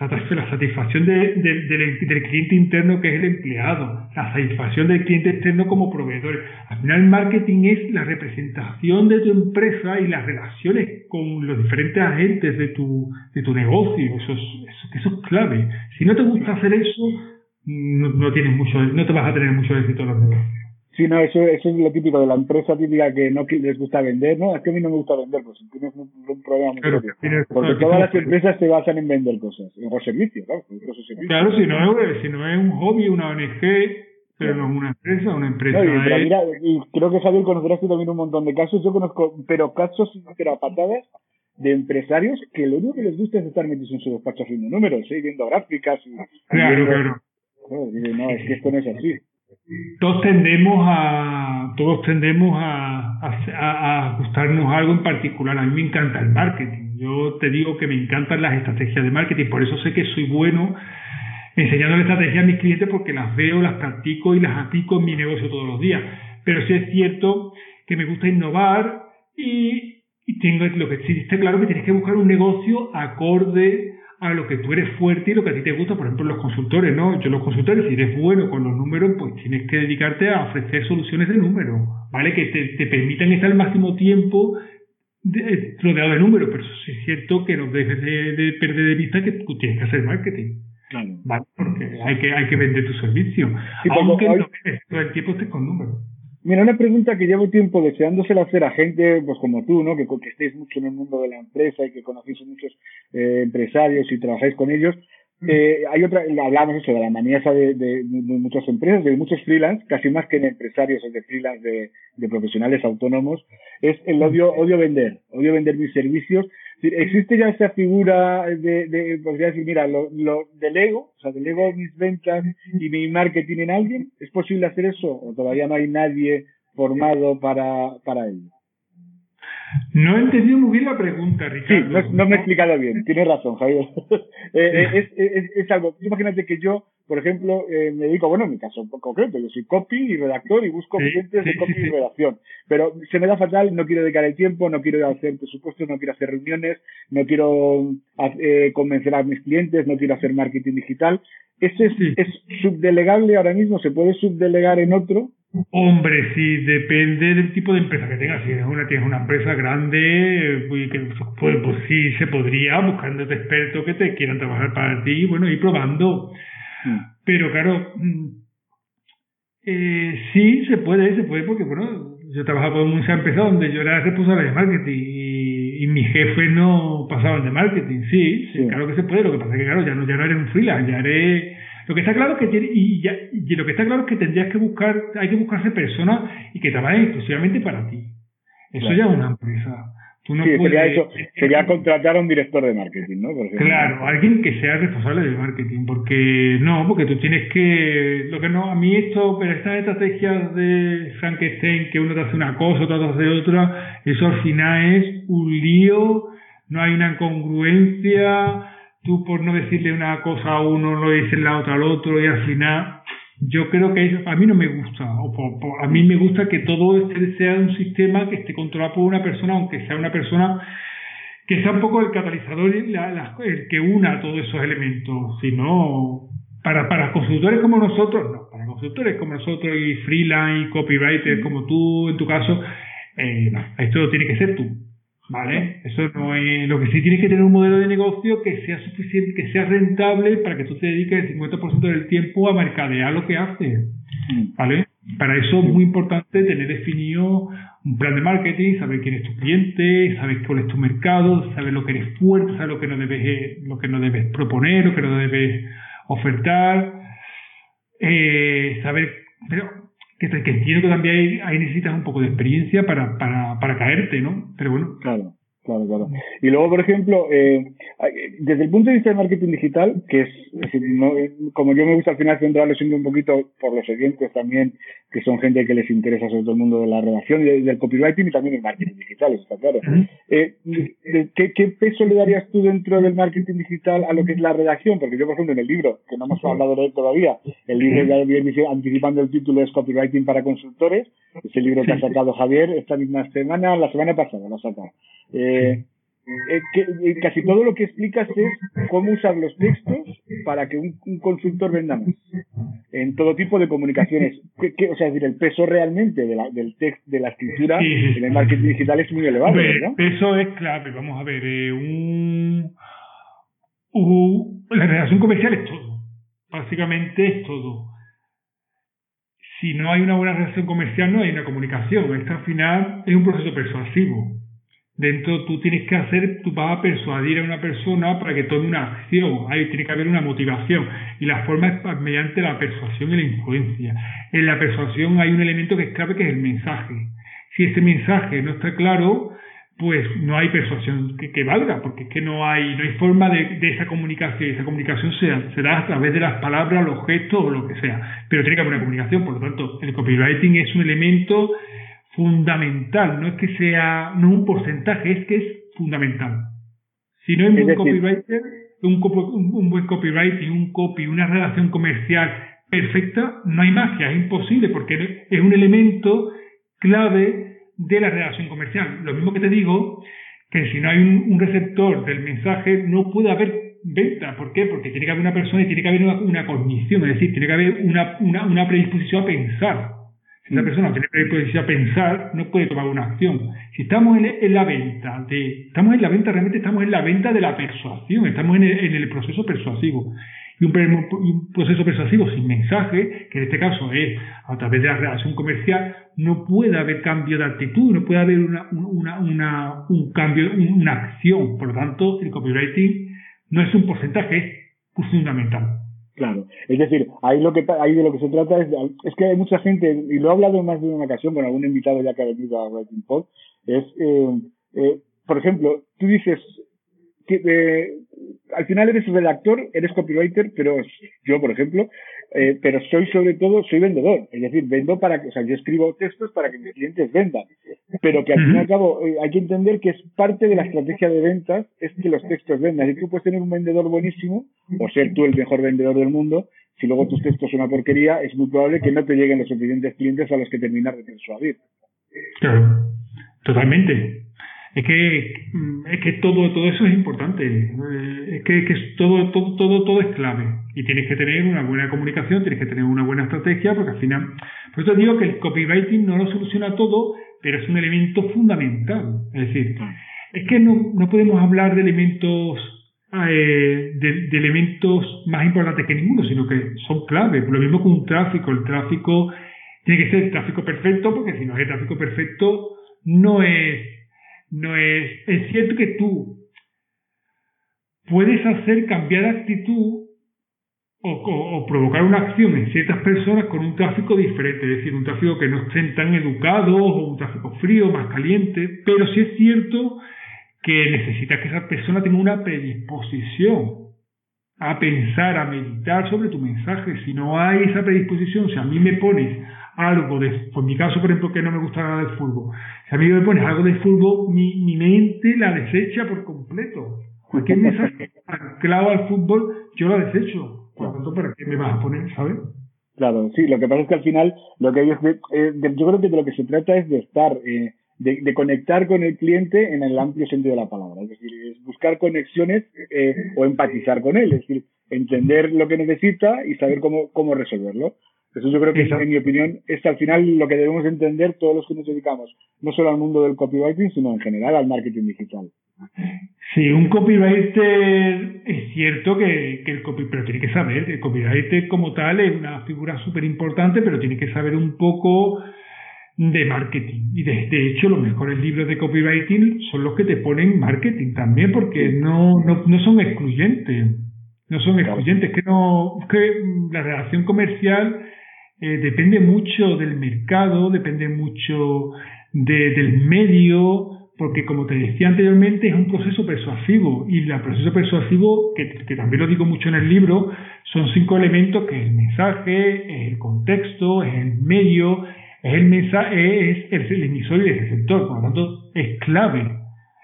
la satisfacción del, cliente interno que es el empleado, la satisfacción del cliente externo como proveedor. Al final el marketing es la representación de tu empresa y las relaciones con los diferentes agentes de tu, de tu negocio. Eso es, eso, eso es clave. Si no te gusta hacer eso, no, no, tienes mucho, no te vas a tener mucho éxito en los negocios. Sí, no, eso, eso es lo típico de la empresa típica que no les gusta vender, ¿no? Es que a mí no me gusta vender, pues tienes un, problema muy claro, Porque todas las empresas se basan en vender cosas, o servicios, claro. Servicios. Claro, si no, es, si no es un hobby, una ONG, pero no es una empresa, una empresa. y, mira, y creo que Javier conocerás también un montón de casos, yo conozco, pero casos, pero patadas de empresarios que lo único que les gusta es estar metidos en su despacho haciendo números, ¿sí? viendo gráficas. Y, claro, claro. no, es que esto no es así todos tendemos a todos tendemos a, a, ajustarnos a algo en particular. A mí me encanta el marketing. Yo te digo que me encantan las estrategias de marketing, por eso sé que soy bueno enseñando la estrategia a mis clientes porque las veo, las practico y las aplico en mi negocio todos los días. Pero sí es cierto que me gusta innovar y, y tengo lo que sí está claro que tienes que buscar un negocio acorde a lo que tú eres fuerte y lo que a ti te gusta, por ejemplo, los consultores, ¿no? Yo los consultores, si eres bueno con los números, pues tienes que dedicarte a ofrecer soluciones de números, ¿vale? Que te, te permitan estar al máximo tiempo de, rodeado de números, pero sí es cierto que no dejes de, perder de vista que tú tienes que hacer marketing. Claro. ¿Vale? Porque hay que, hay que vender tu servicio. aunque no, todo el tiempo estés con números. Mira, una pregunta que llevo tiempo deseándosela hacer a gente pues como tú, ¿no? Que, que estéis mucho en el mundo de la empresa y que conocéis a muchos eh, empresarios y trabajáis con ellos. Eh, hay otra, hablamos eso de la manía de, de, muchas empresas, de muchos freelance, casi más que en empresarios o de freelance de, de profesionales autónomos, es el odio, odio vender, odio vender mis servicios existe ya esa figura de, de podría decir, mira, lo, lo delego, o sea, delego mis ventas y mi marketing en alguien. ¿Es posible hacer eso o todavía no hay nadie formado para, para ello? No he entendido muy bien la pregunta, Ricardo. Sí, no, me he explicado bien. Tienes razón, Javier. Eh, eh, es, es, es, algo. Imagínate que yo, por ejemplo, eh, me dedico, bueno, en mi caso concreto, yo soy copy y redactor y busco clientes de copy y redacción. Pero se me da fatal, no quiero dedicar el tiempo, no quiero hacer presupuestos, no quiero hacer reuniones, no quiero eh, convencer a mis clientes, no quiero hacer marketing digital. ¿Ese es, es subdelegable ahora mismo? ¿Se puede subdelegar en otro? Hombre, sí, depende del tipo de empresa que tengas. Si una, tienes una empresa grande, pues, pues, pues, sí se podría, buscando expertos que te quieran trabajar para ti, bueno, ir probando. Mm. Pero claro, mm, eh, sí se puede, se puede, porque bueno, yo trabajaba con muchas empresas donde yo era responsable de marketing y, y mis jefes no pasaban de marketing. Sí, sí, claro que se puede. Lo que pasa es que, claro, ya no, ya no eres un freelance, ya eres. Lo que está claro es que tiene, y, ya, y lo que está claro es que tendrías que buscar, hay que buscarse personas y que trabajen exclusivamente para ti. Eso ya es una empresa sí, sería eso, sería contratar a un director de marketing, ¿no? claro, alguien que sea responsable del marketing, porque no, porque tú tienes que, lo que no, a mí esto, pero estas estrategias de Frankenstein, que uno te hace una cosa, otro te hace otra, eso al final es un lío, no hay una congruencia, tú por no decirle una cosa a uno, lo dices la otra al otro, y al final yo creo que a mí no me gusta, o a mí me gusta que todo este sea un sistema que esté controlado por una persona, aunque sea una persona que sea un poco el catalizador, el que una todos esos elementos, sino para, para consultores como nosotros, no, para consultores como nosotros y freelance y copywriter como tú en tu caso, eh, no, esto tiene que ser tú. ¿Vale? Eso no es. Lo que sí tienes que tener un modelo de negocio que sea suficiente, que sea rentable para que tú te dediques el 50% del tiempo a mercadear lo que haces. Mm. ¿Vale? Para eso es muy importante tener definido un plan de marketing, saber quién es tu cliente, saber cuál es tu mercado, saber lo que eres fuerte, saber lo que no debes, lo que no debes proponer, lo que no debes ofertar, eh, saber, pero que, que entiendo que también ahí, necesitas un poco de experiencia para, para, para caerte, ¿no? Pero bueno. Claro. Claro, claro. Y luego, por ejemplo, eh, desde el punto de vista del marketing digital, que es, como yo me gusta al final centrarlo siempre un poquito por los oyentes también, que son gente que les interesa sobre todo el mundo de la redacción y del copywriting y también el marketing digital, está claro. Eh, ¿qué, ¿Qué peso le darías tú dentro del marketing digital a lo que es la redacción? Porque yo, por ejemplo, en el libro, que no hemos hablado de él todavía, el libro ya viene anticipando el título es Copywriting para consultores, ese libro que ha sacado Javier esta misma semana, la semana pasada lo ha sacado. Eh, eh, que, eh, casi todo lo que explicas es cómo usar los textos para que un, consultor venda más en todo tipo de comunicaciones. o sea, es decir, el peso realmente de la, del texto, de la escritura en el marketing digital es muy elevado. El peso es clave. Vamos a ver, eh, un, la relación comercial es todo. Básicamente es todo. Si no hay una buena relación comercial, no hay una comunicación. Esto al final es un proceso persuasivo dentro tú tienes que hacer, tú vas a persuadir a una persona para que tome una acción, ahí tiene que haber una motivación. Y la forma es mediante la persuasión y la influencia. En la persuasión hay un elemento que es clave que es el mensaje. Si ese mensaje no está claro, pues no hay persuasión que, valga, porque es que no hay, no hay forma de, esa comunicación, esa comunicación se, da a través de las palabras, los gestos o lo que sea, pero tiene que haber una comunicación, por lo tanto, el copywriting es un elemento fundamental, no es que sea, no un porcentaje, es que es fundamental. Si no hay un buen copywriter, un, un, buen copywriting, un copy, una relación comercial perfecta, no hay magia, es imposible, porque es un elemento clave de la relación comercial. Lo mismo que te digo, que si no hay un, receptor del mensaje, no puede haber venta. ¿Por qué? Porque tiene que haber una persona y tiene que haber una, cognición, es decir, tiene que haber una, una, una predisposición a pensar. Si esa persona tiene predisposición a pensar, no puede tomar una acción. Si estamos en, la venta, de, estamos en la venta, realmente estamos en la venta de la persuasión, estamos en el, proceso persuasivo. Y un, proceso persuasivo sin mensaje, que en este caso es a través de la relación comercial, no puede haber cambio de actitud, no puede haber una, una, una, un cambio, una acción. Por lo tanto, el copywriting no es un porcentaje, es fundamental. Claro, es decir, ahí lo que ahí de lo que se trata es, es que hay mucha gente y lo he hablado más de una ocasión con algún invitado ya que ha venido a Writing Pod, es eh, eh, por ejemplo, tú dices que eh, al final eres redactor, eres copywriter, pero yo, por ejemplo, eh, pero soy sobre todo, soy vendedor. Es decir, vendo para que, o sea, yo escribo textos para que mis clientes vendan. Pero que al fin y al cabo eh, hay que entender que es parte de la estrategia de ventas, es que los textos vendan. Y tú puedes tener un vendedor buenísimo, o ser tú el mejor vendedor del mundo, si luego tus textos son una porquería, es muy probable que no te lleguen los suficientes clientes a los que terminar de persuadir. Claro, totalmente es que mm, es que todo todo eso es importante. Eh, es que, que todo, todo todo todo es clave. Y tienes que tener una buena comunicación tienes que tener una buena estrategia porque al final por eso digo que el copywriting no lo soluciona todo pero es un elemento fundamental. Es decir es que no, no podemos hablar de elementos eh, de, elementos más importantes que ninguno sino que son clave. Lo mismo que un tráfico. El tráfico tiene que ser tráfico perfecto porque si no es tráfico perfecto no es no es, es cierto que tú puedes hacer cambiar actitud o, o, provocar una acción en ciertas personas con un tráfico diferente, es decir, un tráfico que no estén tan educados o un tráfico frío, más caliente, pero sí es cierto que necesitas que esa persona tenga una predisposición a pensar, a meditar sobre tu mensaje. Si no hay esa predisposición, si a mí me pones algo de, por mi caso, por ejemplo, que no me gusta nada del fútbol, si a mí me pones algo de fútbol, mi, mi mente la desecha por completo. Cualquier mensaje anclado al fútbol, yo lo desecho. Por lo tanto, ¿para qué me vas a poner, sabes? Claro, sí, lo que pasa es que al final, lo que es eh, yo creo que de lo que se trata es de estar, eh, de, de, conectar con el cliente en el amplio sentido de la palabra. Es decir, es buscar conexiones eh, o empatizar con él, es decir, entender lo que necesita y saber cómo, cómo resolverlo. Eso yo creo que, en mi opinión, es al final lo que debemos entender todos los que nos dedicamos, no solo al mundo del copywriting, sino en general al marketing digital. Sí, un copywriter es cierto que, que el copy, pero tiene que saber, el copywriter como tal es una figura súper importante, pero tiene que saber un poco de marketing. Y de, de, hecho, los mejores libros de copywriting son los que te ponen marketing también, porque no, no, no son excluyentes. No son excluyentes, que no, que la relación comercial eh, depende mucho del mercado, depende mucho de, del medio, porque como te decía anteriormente, es un proceso persuasivo. Y el proceso persuasivo, que, también lo digo mucho en el libro, son cinco elementos que es el mensaje, es el contexto, es el medio, es el mensaje, es el emisor y el receptor. Por lo tanto, es clave.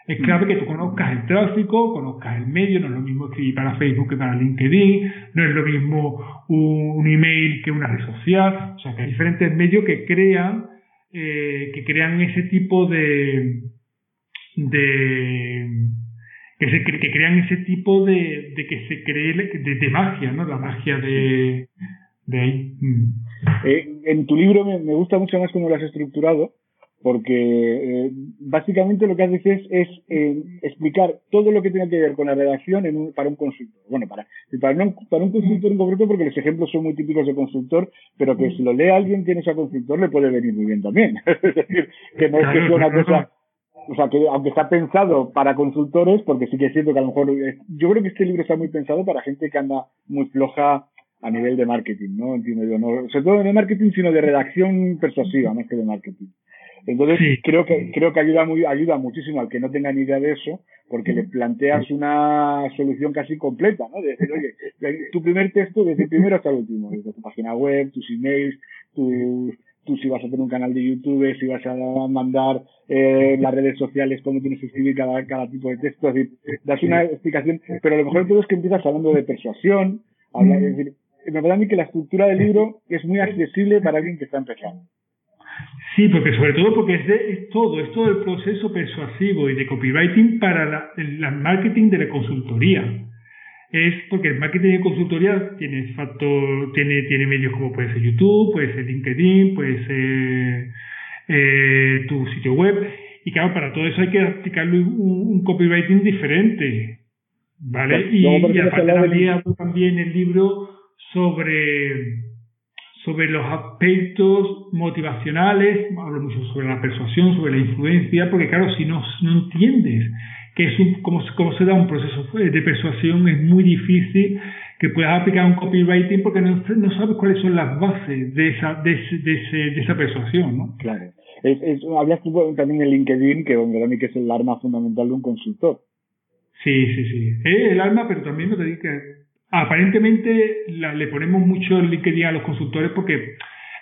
Es clave que tú conozcas el tráfico, conozcas el medio, no es lo mismo escribir para Facebook que para LinkedIn, no es lo mismo un, email que una red social, o sea que hay diferentes medios que crean, eh, que crean ese tipo de, de que, se, que crean ese tipo de, de que se cree de, magia, ¿no? La magia de, de ahí. Mm. Eh, en tu libro me, me, gusta mucho más cómo lo has estructurado, porque eh, básicamente lo que haces es, es eh, explicar todo lo que tiene que ver con la redacción en un, para un consultor. Bueno, para, para, un, para un consultor en concreto, porque los ejemplos son muy típicos de consultor, pero que si lo lee alguien que no sea consultor le puede venir muy bien también. es decir, que no es que sea una cosa o sea, que aunque está pensado para consultores, porque sí que es cierto que a lo mejor, yo creo que este libro está muy pensado para gente que anda muy floja a nivel de marketing, ¿no? Entiendo yo, no, sobre todo de marketing, sino de redacción persuasiva, más que de marketing. Entonces, creo que, creo que ayuda muy, ayuda muchísimo al que no tenga ni idea de eso, porque le planteas una solución casi completa, ¿no? De decir, oye, tu primer texto desde el primero hasta el último, desde tu página web, tus emails, tus, tú si vas a tener un canal de YouTube, si vas a mandar eh, las redes sociales cómo tienes que escribir cada, cada tipo de texto, es decir, das una explicación, pero lo mejor todo es que empiezas hablando de persuasión, habla, es decir, me parece a mí que la estructura del libro es muy accesible para alguien que está empezando. Sí, porque sobre todo porque es, de, es todo, es todo el proceso persuasivo y de copywriting para la, el, marketing de la consultoría. Es porque el marketing de consultoría tiene factor, tiene, tiene medios como puede ser YouTube, puede ser LinkedIn, puede ser eh, tu sitio web. Y claro, para todo eso hay que aplicarle un, un copywriting diferente. ¿Vale? Y, y aparte también el libro sobre, sobre los aspectos motivacionales, hablo mucho sobre la persuasión, sobre la influencia, porque claro, si no, no entiendes que es un, cómo, cómo se da un proceso de persuasión, es muy difícil que puedas aplicar un copywriting porque no, no sabes cuáles son las bases de esa, de, de, de esa persuasión, ¿no? Claro. Es, es, hablas tú también en LinkedIn, que para mí que es el arma fundamental de un consultor. Sí, sí, sí. Es el arma, pero también lo te digo que Aparentemente la, le ponemos mucho el LinkedIn a los consultores porque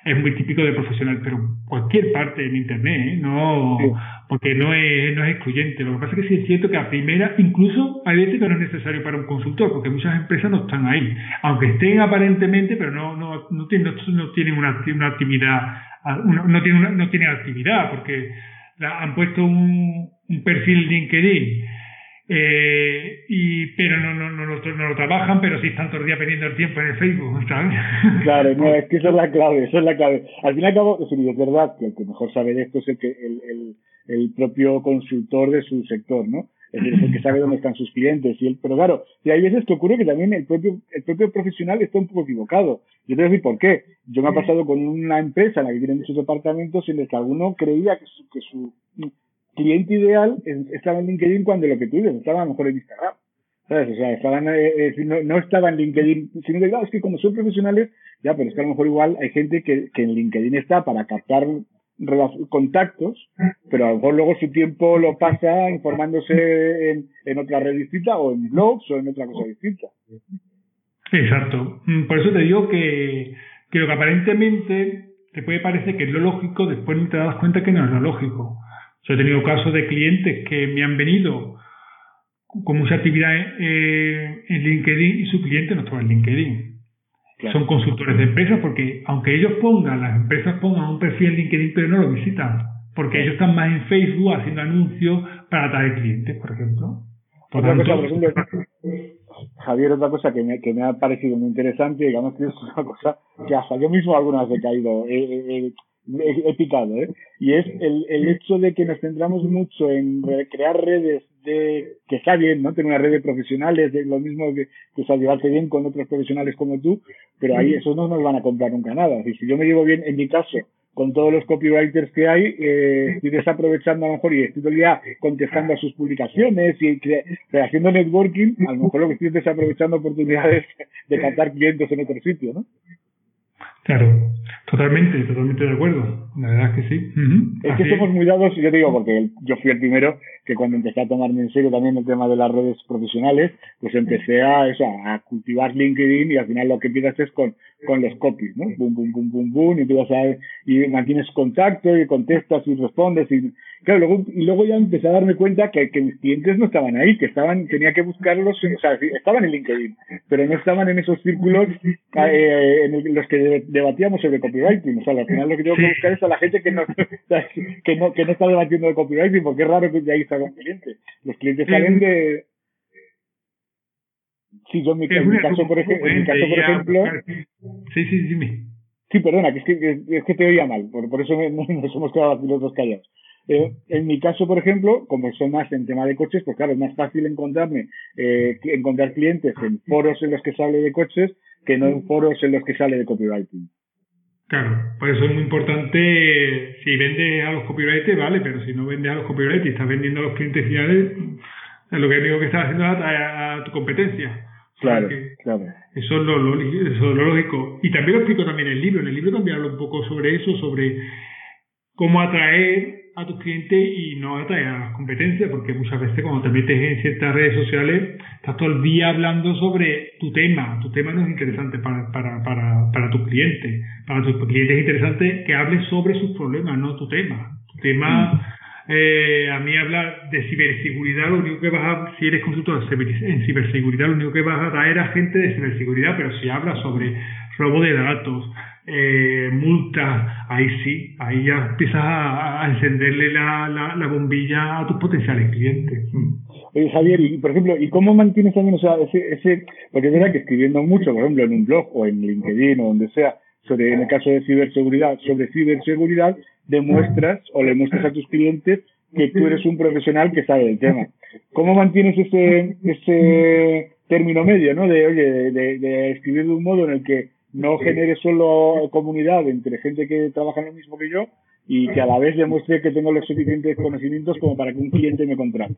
es muy típico de profesional, pero cualquier parte en Internet, ¿eh? no, sí. porque no es, no es excluyente. Lo que pasa es que sí es cierto que a primera, incluso hay veces que no es necesario para un consultor, porque muchas empresas no están ahí, aunque estén aparentemente, pero no, no, no, tienen, no, tienen una, una actividad, no tienen, una, no tienen actividad, porque la, han puesto un, un perfil LinkedIn eh, y pero no, no, no, lo, no lo trabajan, pero sí están todo el día perdiendo el tiempo en el Facebook, ¿sabes? Claro, no, es que esa es la clave, esa es la clave. Al fin y al cabo, es, es verdad que el que mejor sabe de esto es el, que, el, el, el propio consultor de su sector, ¿no? Es decir, es el que sabe dónde están sus clientes. Y el, pero claro, y hay veces que ocurre que también el propio, el propio profesional está un poco equivocado. Yo te voy a decir por qué. Yo me ha pasado con una empresa en la que tienen muchos departamentos en el que alguno creía que su, que su cliente ideal estaba en LinkedIn cuando lo que tú dices, estaba a lo mejor en Instagram. ¿Sabes? O sea, estaban, eh, eh, no, no estaba en LinkedIn, sino que, es que como son profesionales, ya, pero es que a lo mejor igual hay gente que, que en LinkedIn está para captar contactos, pero a lo mejor luego su tiempo lo pasa informándose en, en otra red distinta o en blogs o en otra cosa distinta. Exacto. Mm, por eso te digo que, que lo que aparentemente te puede parecer que es lo lógico, después te das cuenta que no es lo lógico. Yo he tenido casos de clientes que me han venido con mucha actividad en, en LinkedIn y su cliente no estaba en LinkedIn. Son consultores de empresas porque aunque ellos pongan, las empresas pongan un perfil en LinkedIn, pero no lo visitan. Porque ellos están más en Facebook haciendo anuncios para atraer clientes, por ejemplo. otra cosa, por ejemplo, Javier, otra cosa que me, que me ha parecido muy interesante, digamos que es una cosa que hasta yo mismo algunas he caído. Eh, he, picado, ¿eh? Y es el, el hecho de que nos centramos mucho en crear redes de, que está bien, ¿no? Tener una red de profesionales, de lo mismo que, que llevarse bien con otros profesionales como tú, pero ahí esos no nos van a comprar nunca nada. Y si yo me llevo bien, en mi caso, con todos los copywriters que hay, eh, estoy desaprovechando a lo mejor y estoy todo el día contestando a sus publicaciones y haciendo networking, a lo mejor lo que estoy es desaprovechando oportunidades de captar clientes en otro sitio, ¿no? Claro, totalmente, totalmente de acuerdo. La verdad es que sí. Es que somos muy dados, yo te digo, porque yo fui el primero que cuando empecé a tomarme en serio también el tema de las redes profesionales, pues empecé a eso, a cultivar LinkedIn y al final lo que empiezas es con, con los copies, ¿no? Boom, boom, boom, boom, boom, y empiezas a, y mantienes contacto y contestas y respondes y, claro, luego, y luego ya empecé a darme cuenta que, que mis clientes no estaban ahí, que estaban, tenía que buscarlos, o sea, estaban en LinkedIn, pero no estaban en esos círculos eh, en los que debatíamos sobre copywriting. O sea, al final lo que tengo que buscar es a la gente que no, que no, que no está debatiendo de copywriting, porque es raro que de ahí salga un cliente. Los clientes salen de, Sí, yo en mi, caso, por, ejemplo, en mi caso, por ejemplo. Sí, sí, dime. Sí, perdona, que es que, es que te oía mal, por, por eso nos hemos quedado aquí los dos callados. Eh, en mi caso, por ejemplo, como son más en tema de coches, pues claro, es más fácil encontrarme, eh, encontrar clientes en foros en los que sale de coches que no en foros en los que sale de copywriting. Claro, por eso es muy importante, si vendes a los copywriters, vale, pero si no vendes a los copywriters y estás vendiendo a los clientes finales, lo que digo que estás haciendo es a, a tu competencia. Claro, claro. Eso es, lo, eso es lo lógico. Y también lo explico también en el libro. En el libro también hablo un poco sobre eso, sobre cómo atraer a tus clientes y no a las competencias, porque muchas veces cuando te metes en ciertas redes sociales, estás todo el día hablando sobre tu tema. Tu tema no es interesante para, para, para, para tu cliente. Para tus clientes es interesante que hables sobre sus problemas, no tu tema. Tu tema... Mm. Eh, a mí hablar de ciberseguridad, lo único que vas a, si eres consultor en ciberseguridad, lo único que vas a traer a gente de ciberseguridad, pero si hablas sobre robo de datos, eh, multas, ahí sí, ahí ya empiezas a, encenderle la, la, bombilla a tus potenciales clientes. Mm. Javier, y por ejemplo, ¿y cómo mantienes también, o sea, ese, ese, porque es verdad que escribiendo mucho, por ejemplo, en un blog o en LinkedIn o donde sea, sobre, en el caso de ciberseguridad, sobre ciberseguridad, demuestras o le muestras a tus clientes que tú eres un profesional que sabe del tema. ¿Cómo mantienes ese, ese término medio, ¿no? De, oye, de, de escribir de un modo en el que no genere solo comunidad entre gente que trabaja en lo mismo que yo y que a la vez demuestre que tengo los suficientes conocimientos como para que un cliente me contrate.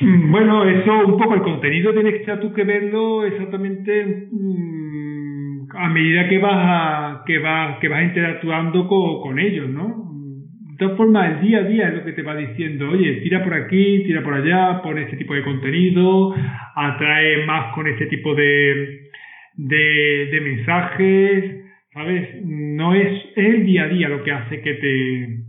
Bueno, eso un poco el contenido tienes que tú que verlo exactamente mm, a medida que vas a, que vas que vas interactuando con, con ellos, ¿no? De todas formas, el día a día es lo que te va diciendo, oye, tira por aquí, tira por allá, pon este tipo de contenido, atrae más con este tipo de, de, de mensajes, ¿sabes? No es, el día a día lo que hace que te...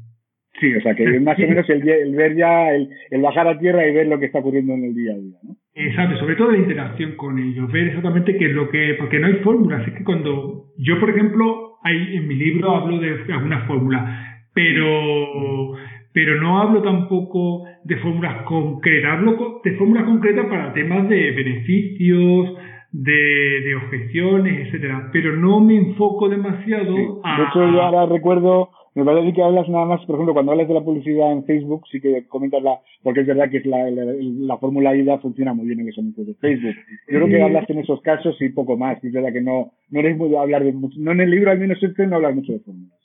Sí, o sea, que es más o menos el, el ver ya, el, el, bajar a tierra y ver lo que está ocurriendo en el día a día, ¿no? Exacto, sobre todo la interacción con ellos, ver exactamente qué es lo que, porque no hay fórmulas, es que cuando yo, por ejemplo, hay, en mi libro hablo de algunas fórmulas, pero, pero no hablo tampoco de fórmulas concretas, hablo de fórmulas concretas para temas de beneficios, de, de objeciones, etcétera, pero no me enfoco demasiado a... De hecho, yo ahora recuerdo, me parece que hablas nada más, por ejemplo, cuando hablas de la publicidad en Facebook, sí que comentas la, porque es verdad que es la, la, fórmula IDA funciona muy bien en los anuncios de Facebook. Yo creo que hablas en esos casos y poco más, y es verdad que no, no eres muy de hablar de, no en el libro al menos este no hablas mucho de fórmulas.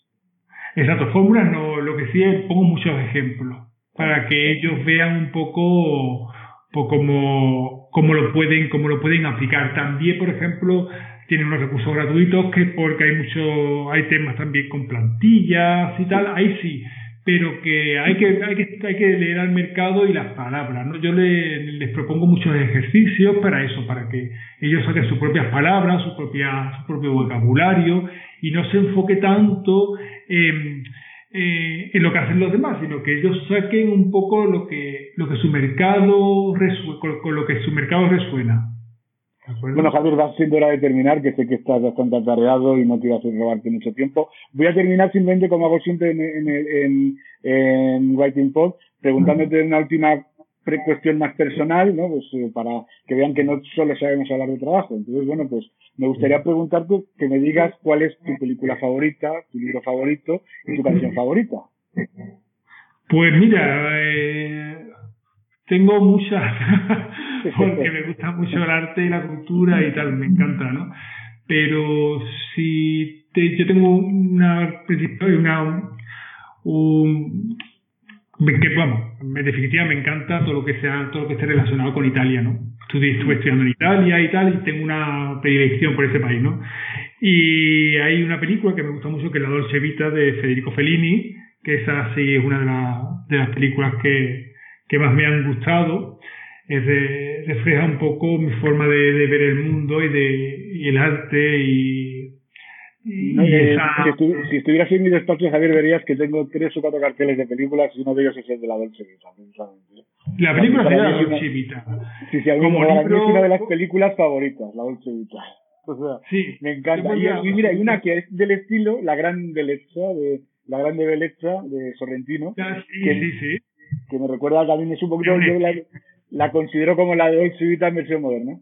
Exacto, fórmulas no, lo que sí es, pongo muchos ejemplos para que ellos vean un poco, pues, cómo, cómo, lo pueden, cómo lo pueden aplicar. También, por ejemplo, tienen unos recursos gratuitos que porque hay mucho, hay temas también con plantillas y tal, ahí sí, pero que hay que, hay que, hay que leer al mercado y las palabras, ¿no? Yo les propongo muchos ejercicios para eso, para que ellos saquen sus propias palabras, su propia, su propio vocabulario y no se enfoque tanto en eh, en lo que hacen los demás, sino que ellos saquen un poco lo que, lo que su mercado con, lo que su mercado resuena. Bueno, Javier, va siendo hora de terminar, que sé que estás bastante atareado y no quiero hacer robarte mucho tiempo. Voy a terminar simplemente, como hago siempre en, en, en, en Writing Pod, preguntándote una última cuestión más personal, ¿no? Pues eh, para que vean que no solo sabemos hablar de trabajo. Entonces, bueno, pues me gustaría preguntarte que me digas cuál es tu película favorita, tu libro favorito y tu canción favorita. Pues mira, eh, tengo muchas, porque me gusta mucho el arte y la cultura y tal, me encanta, ¿no? Pero si te, yo tengo una, una un, que vamos, en definitiva me encanta todo lo que sea, todo lo que esté relacionado con Italia, ¿no? Estuve, estuve estudiando en Italia y tal, y tengo una predilección por ese país, ¿no? Y hay una película que me gusta mucho que es La Dolce Vita de Federico Fellini, que esa sí es una de, de las películas que, que más me han gustado. Es de, refleja un poco mi forma de, de, ver el mundo y de y el arte y si, estuvieras en mi despacho, Javier, verías que tengo tres o cuatro carteles de películas y uno de ellos es el de la Dolce Vita. La película se llama Dolce Vita. Sí, sí, Como para libro... es una de las películas favoritas, la Dolce Vita. O sea, sí, me encanta. Y, mira, hay una que es del estilo La Gran Bellezza, de La Grande Bellezza de Sorrentino. Ah, sí, que, sí, sí. Que me recuerda también es un poquito, yo la, la considero como la Dolce Vita en versión moderna.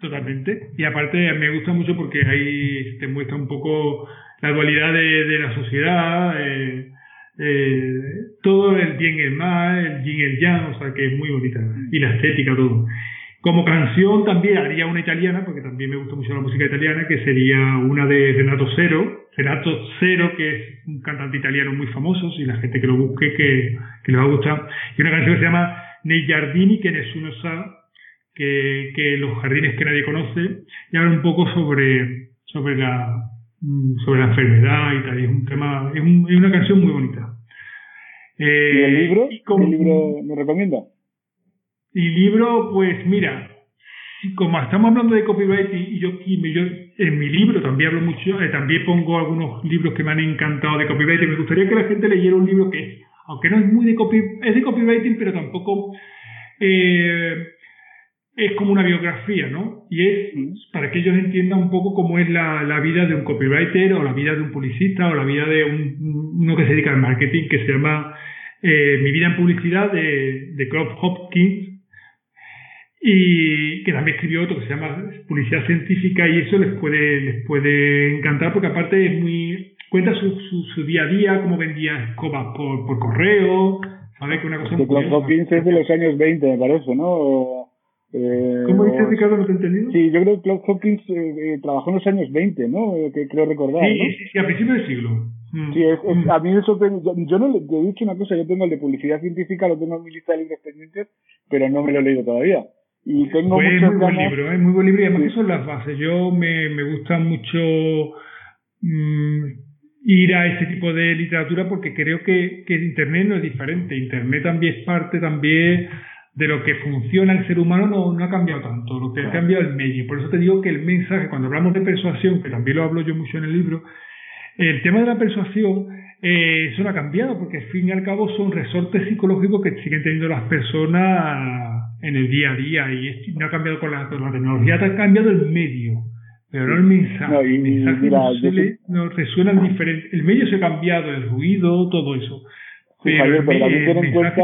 Totalmente. Y aparte me gusta mucho porque ahí te muestra un poco la dualidad de, de la sociedad, eh, eh, todo el bien y el mal, el yin y el yang, o sea que es muy bonita. Y la estética, todo. Como canción también haría una italiana, porque también me gusta mucho la música italiana, que sería una de Renato Zero. Renato Zero, que es un cantante italiano muy famoso, y la gente que lo busque, que, que le va a gustar. Y una canción que se llama Nei Giardini, que nessuno sa, que, que los jardines que nadie conoce, y habla un poco sobre, sobre, la, mm, sobre la enfermedad y tal. es un tema, es, un, es una canción muy bonita. Eh, ¿Y el libro? ¿El libro me recomienda? Y libro, pues mira, como estamos hablando de copyright y yo, y yo en mi libro también hablo mucho, eh, también pongo algunos libros que me han encantado de copyright y me gustaría que la gente leyera un libro que, aunque no es muy de copy, es de copywriting, pero tampoco eh, es como una biografía, ¿no? Y es para que ellos entiendan un poco cómo es la, la, vida de un copywriter o la vida de un publicista o la vida de un, uno que se dedica al marketing que se llama eh, Mi vida en publicidad de, de Claude Hopkins y que también escribió otro que se llama Publicidad Científica y eso les puede, les puede encantar porque aparte es muy cuenta su, su, su día a día, cómo vendía escobas por, por correo, ¿sabes? Que una cosa Claude Hopkins es de los años 20, me parece, ¿no? Eh, ¿Cómo dices, Ricardo? ¿No te he entendido? Sí, yo creo que Claude Hopkins eh, eh, trabajó en los años 20, ¿no? que creo recordar. Sí, sí, sí, a principios del siglo. Mm. Sí, es, es, mm. a mí me sorprende. Yo, yo no le he dicho una cosa, yo tengo el de publicidad científica, lo tengo en mi lista de libros pendientes, pero no me lo he leído todavía. Y tengo pues muchas muy buen libro, es muy buen libro y además sí. son las bases. Yo me, me gusta mucho mmm, ir a este tipo de literatura porque creo que, que Internet no es diferente. Internet también es parte también de lo que funciona el ser humano no, no ha cambiado tanto, lo que ha cambiado el medio. Por eso te digo que el mensaje, cuando hablamos de persuasión, que también lo hablo yo mucho en el libro, el tema de la persuasión, eh, eso no ha cambiado, porque al fin y al cabo son resortes psicológicos que siguen teniendo las personas en el día a día y no ha cambiado con la, con la tecnología, ha cambiado el medio, pero no el mensaje. No, y, el mensaje mira, no, suele, no resuena diferente. El medio se ha cambiado, el ruido, todo eso. Sí, Javier, pero también ten en cuenta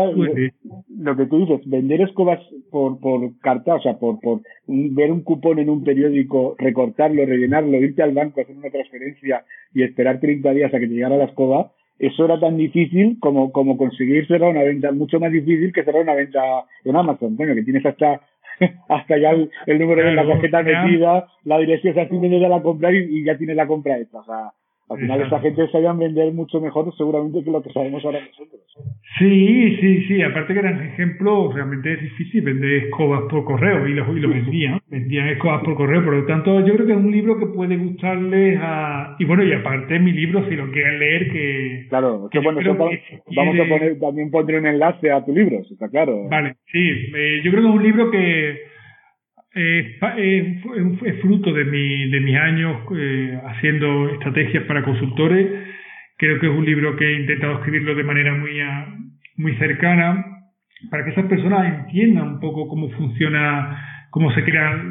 lo que tú dices, vender escobas por, por carta, o sea, por, por ver un cupón en un periódico, recortarlo, rellenarlo, irte al banco, hacer una transferencia y esperar 30 días a que te llegara la escoba, eso era tan difícil como, como conseguir cerrar una venta, mucho más difícil que cerrar una venta en Amazon, bueno, que tienes hasta hasta ya el, el número claro, de la tarjeta metida, la dirección, o sea, tú me la compra y, y, ya tienes la compra hecha, o sea, al final esta gente sabían vender mucho mejor seguramente que lo que sabemos ahora nosotros. Sí, sí, sí. Aparte que eran ejemplos, realmente es difícil vender escobas por correo y lo, y lo vendían. Vendían escobas por correo. Por lo tanto, yo creo que es un libro que puede gustarles a... Y bueno, y aparte mi libro, si lo quieren leer, que... Claro, que bueno, vamos a poner, también pondré un enlace a tu libro, está claro. Vale, sí. Eh, yo creo que es un libro que eh, es fruto de, mi, de mis años eh, haciendo estrategias para consultores. Creo que es un libro que he intentado escribirlo de manera muy, muy cercana para que esas personas entiendan un poco cómo funciona, cómo se crea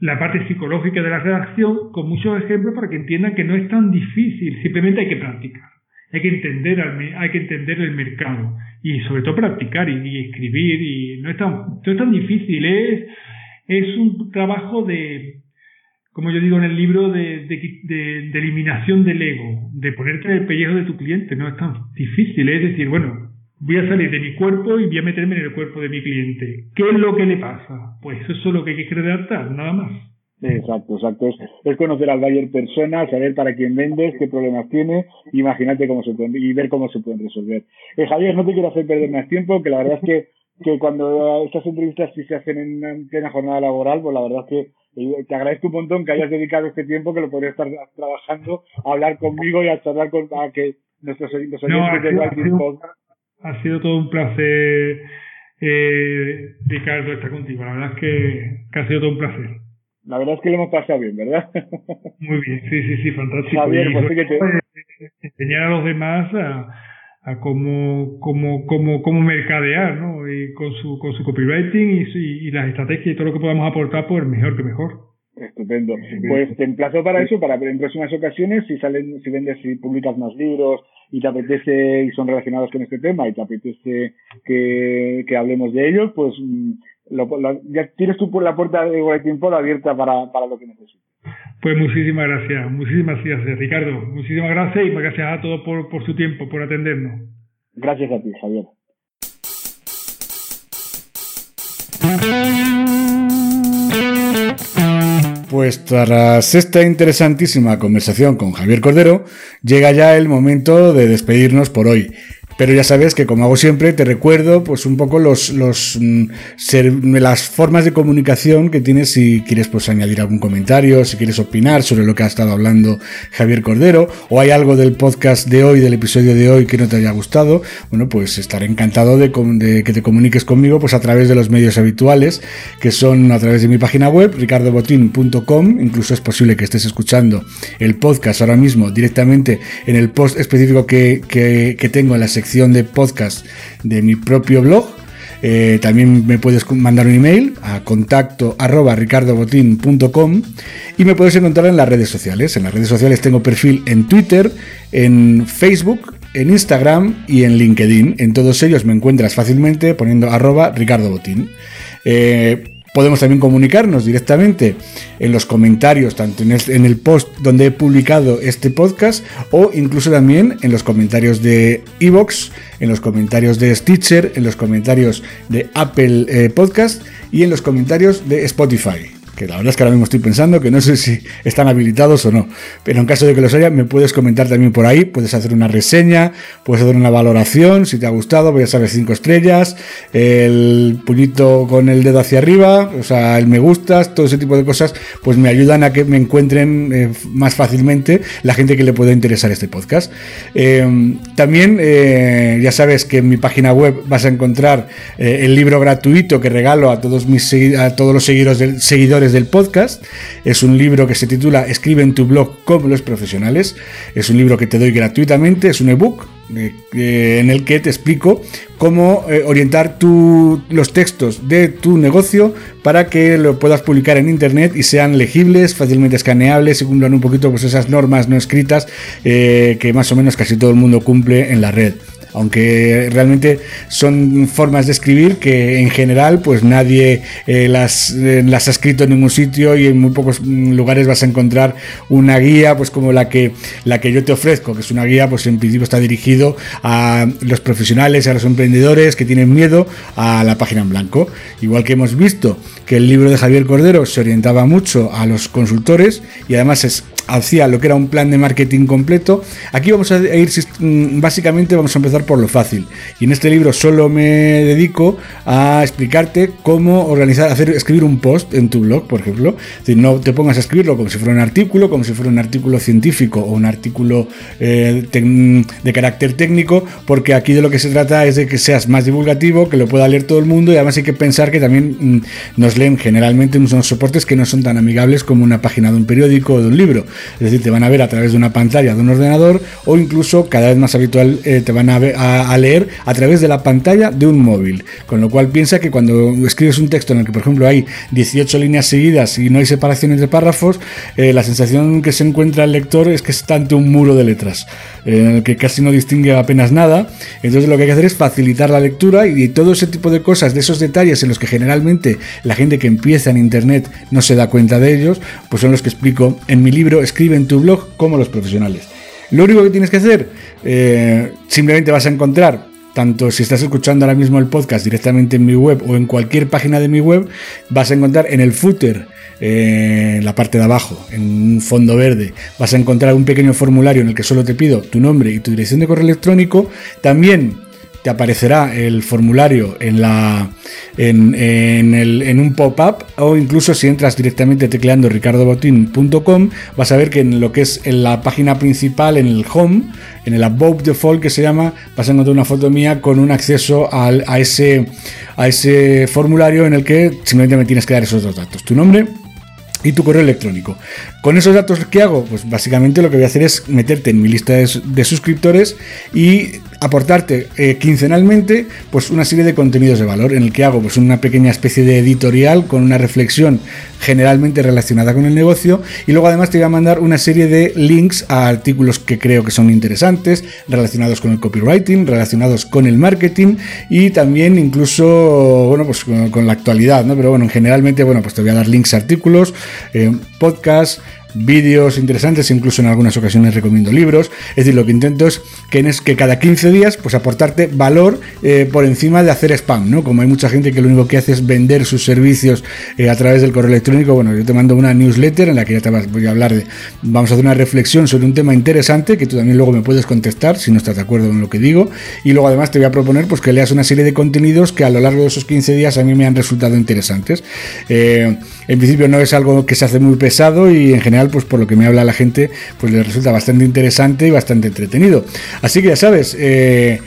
la parte psicológica de la redacción, con muchos ejemplos para que entiendan que no es tan difícil, simplemente hay que practicar, hay que entender, hay que entender el mercado y sobre todo practicar y, escribir y no es tan, no es tan difícil, es es un trabajo de, como yo digo en el libro, de, de, de, eliminación del ego, de ponerte en el pellejo de tu cliente. No es tan difícil, es decir, bueno, voy a salir de mi cuerpo y voy a meterme en el cuerpo de mi cliente. ¿Qué es lo que le pasa? Pues eso es lo que hay que redactar, nada más. Exacto, exacto. Es, conocer al buyer persona, saber para quién vendes, qué problemas tiene, imagínate cómo se pueden, y ver cómo se pueden resolver. Eh, Javier, no te quiero hacer perder más tiempo, que la verdad es que que cuando estas entrevistas sí se hacen en, plena jornada laboral, pues la verdad es que eh, te agradezco un montón que hayas dedicado este tiempo que lo podrías estar trabajando a hablar conmigo y a charlar con a que nuestros, oyentes no, ha, sido, ha, sido, ha sido todo un placer eh, Ricardo estar contigo. La verdad es que, que, ha sido todo un placer. La verdad es que lo hemos pasado bien ¿verdad? muy bien, sí, sí, sí, fantástico. Javier, pues que te... enseñar a los demás a a cómo, cómo, cómo, cómo mercadear, ¿no? Y con su, con su copywriting y, y, las estrategias y todo lo que podamos aportar, pues mejor que mejor. Estupendo. Pues te emplazo para eso, para en próximas ocasiones, si salen, si vendes, si publicas más libros y te apetece y son relacionados con este tema y te apetece que, que hablemos de ellos, pues mm, lo, ya tienes tú por la puerta de Writing Pod abierta para, para lo que necesites. Pues muchísimas gracias, muchísimas gracias, Ricardo. Muchísimas gracias y gracias a todos por, por su tiempo, por atendernos. Gracias a ti, Javier. Pues tras esta interesantísima conversación con Javier Cordero, llega ya el momento de despedirnos por hoy. Pero ya sabes que como hago siempre, te recuerdo pues un poco los, mm, las formas de comunicación que tienes si quieres pues añadir algún comentario, si quieres opinar sobre lo que ha estado hablando Javier Cordero, o hay algo del podcast de hoy, del episodio de hoy que no te haya gustado, bueno, pues estaré encantado de, que te comuniques conmigo pues a través de los medios habituales, que son a través de mi página web, ricardobotin.com, incluso es posible que estés escuchando el podcast ahora mismo directamente en el post específico que, que tengo en la sección de podcast de mi propio blog. Eh, también me puedes mandar un email a contacto arroba y me puedes encontrar en las redes sociales. En las redes sociales tengo perfil en Twitter, en Facebook, en Instagram y en LinkedIn. En todos ellos me encuentras fácilmente poniendo arroba ricardobotín. Eh, Podemos también comunicarnos directamente en los comentarios, tanto en el, post donde he publicado este podcast o incluso también en los comentarios de Evox, en los comentarios de Stitcher, en los comentarios de Apple eh, Podcast y en los comentarios de Spotify que la verdad es que ahora mismo estoy pensando que no sé si están habilitados o no, pero en caso de que los haya, me puedes comentar también por ahí, puedes hacer una reseña, puedes hacer una valoración, si te ha gustado, voy a saber cinco estrellas, el puñito con el dedo hacia arriba, o sea, el me gustas, todo ese tipo de cosas, pues me ayudan a que me encuentren eh, más fácilmente la gente que le pueda interesar este podcast. Eh, también, eh, ya sabes que en mi página web vas a encontrar el libro gratuito que regalo a todos mis a todos los seguidores, seguidores del podcast. Es un libro que se titula Escribe en tu blog como los profesionales. Es un libro que te doy gratuitamente, es un ebook eh, en el que te explico cómo eh, orientar los textos de tu negocio para que lo puedas publicar en internet y sean legibles, fácilmente escaneables y cumplan un poquito pues, esas normas no escritas eh, que más o menos casi todo el mundo cumple en la red aunque realmente son formas de escribir que en general pues nadie eh, las, eh, las ha escrito en ningún sitio y en muy pocos lugares vas a encontrar una guía pues como la que, la que yo te ofrezco, que es una guía pues en principio está dirigido a los profesionales, a los emprendedores que tienen miedo a la página en blanco. Igual que hemos visto que el libro de Javier Cordero se orientaba mucho a los consultores y además es hacía lo que era un plan de marketing completo. Aquí vamos a ir, mm, básicamente vamos a empezar por lo fácil. Y en este libro solo me dedico a explicarte cómo organizar, hacer, escribir un post en tu blog, por ejemplo. Es no te pongas a escribirlo como si fuera un artículo, como si fuera un artículo científico o un artículo eh, de carácter técnico, porque aquí de lo que se trata es de que seas más divulgativo, que lo pueda leer todo el mundo y además hay que pensar que también mm, nos leen generalmente unos soportes que no son tan amigables como una página de un periódico o de un libro. Es decir, te van a ver a través de una pantalla de un ordenador o incluso cada vez más habitual eh, te van a, a, leer a través de la pantalla de un móvil. Con lo cual piensa que cuando escribes un texto en el que por ejemplo hay 18 líneas seguidas y no hay separaciones de párrafos, eh, la sensación que se encuentra el lector es que está ante un muro de letras, eh, en el que casi no distingue apenas nada. Entonces lo que hay que hacer es facilitar la lectura y todo ese tipo de cosas, de esos detalles en los que generalmente la gente que empieza en Internet no se da cuenta de ellos, pues son los que explico en mi libro Escribe en tu blog como los profesionales. Lo único que tienes que hacer, eh, simplemente vas a encontrar, tanto si estás escuchando ahora mismo el podcast directamente en mi web o en cualquier página de mi web, vas a encontrar en el footer, eh, en la parte de abajo, en un fondo verde, vas a encontrar un pequeño formulario en el que solo te pido tu nombre y tu dirección de correo electrónico. También te aparecerá el formulario en, la, en, en, un pop-up o incluso si entras directamente tecleando ricardobotin.com vas a ver que en lo que es en la página principal, en el home, en el above default que se llama, vas a encontrar una foto mía con un acceso al, a, ese, a ese formulario en el que simplemente me tienes que dar esos dos datos, tu nombre y tu correo electrónico. Con esos datos que hago, pues básicamente lo que voy a hacer es meterte en mi lista de, suscriptores y aportarte eh, quincenalmente pues una serie de contenidos de valor en el que hago pues una pequeña especie de editorial con una reflexión generalmente relacionada con el negocio y luego además te voy a mandar una serie de links a artículos que creo que son interesantes relacionados con el copywriting, relacionados con el marketing y también incluso bueno pues con, la actualidad, ¿no? Pero bueno, generalmente bueno, pues te voy a dar links a artículos, eh, podcasts vídeos interesantes, incluso en algunas ocasiones recomiendo libros. Es decir, lo que intento es que, cada 15 días pues aportarte valor eh, por encima de hacer spam, ¿no? Como hay mucha gente que lo único que hace es vender sus servicios eh, a través del correo electrónico, bueno, yo te mando una newsletter en la que ya te voy a hablar de, vamos a hacer una reflexión sobre un tema interesante que tú también luego me puedes contestar si no estás de acuerdo con lo que digo y luego además te voy a proponer pues que leas una serie de contenidos que a lo largo de esos 15 días a mí me han resultado interesantes. Eh, en principio no es algo que se hace muy pesado y en general pues por lo que me habla la gente, pues le resulta bastante interesante y bastante entretenido. Así que ya sabes, eh,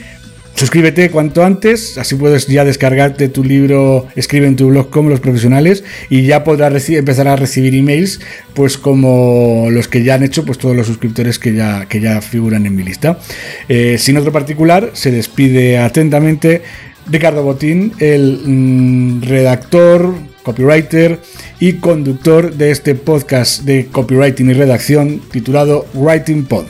Suscríbete cuanto antes, así puedes ya descargarte tu libro, escribe en tu blog como los profesionales y ya podrás empezar a recibir emails, pues como los que ya han hecho, pues todos los suscriptores que ya, que ya figuran en mi lista. Eh, sin otro particular, se despide atentamente Ricardo Botín, el mm, redactor, copywriter y conductor de este podcast de copywriting y redacción titulado Writing Pod.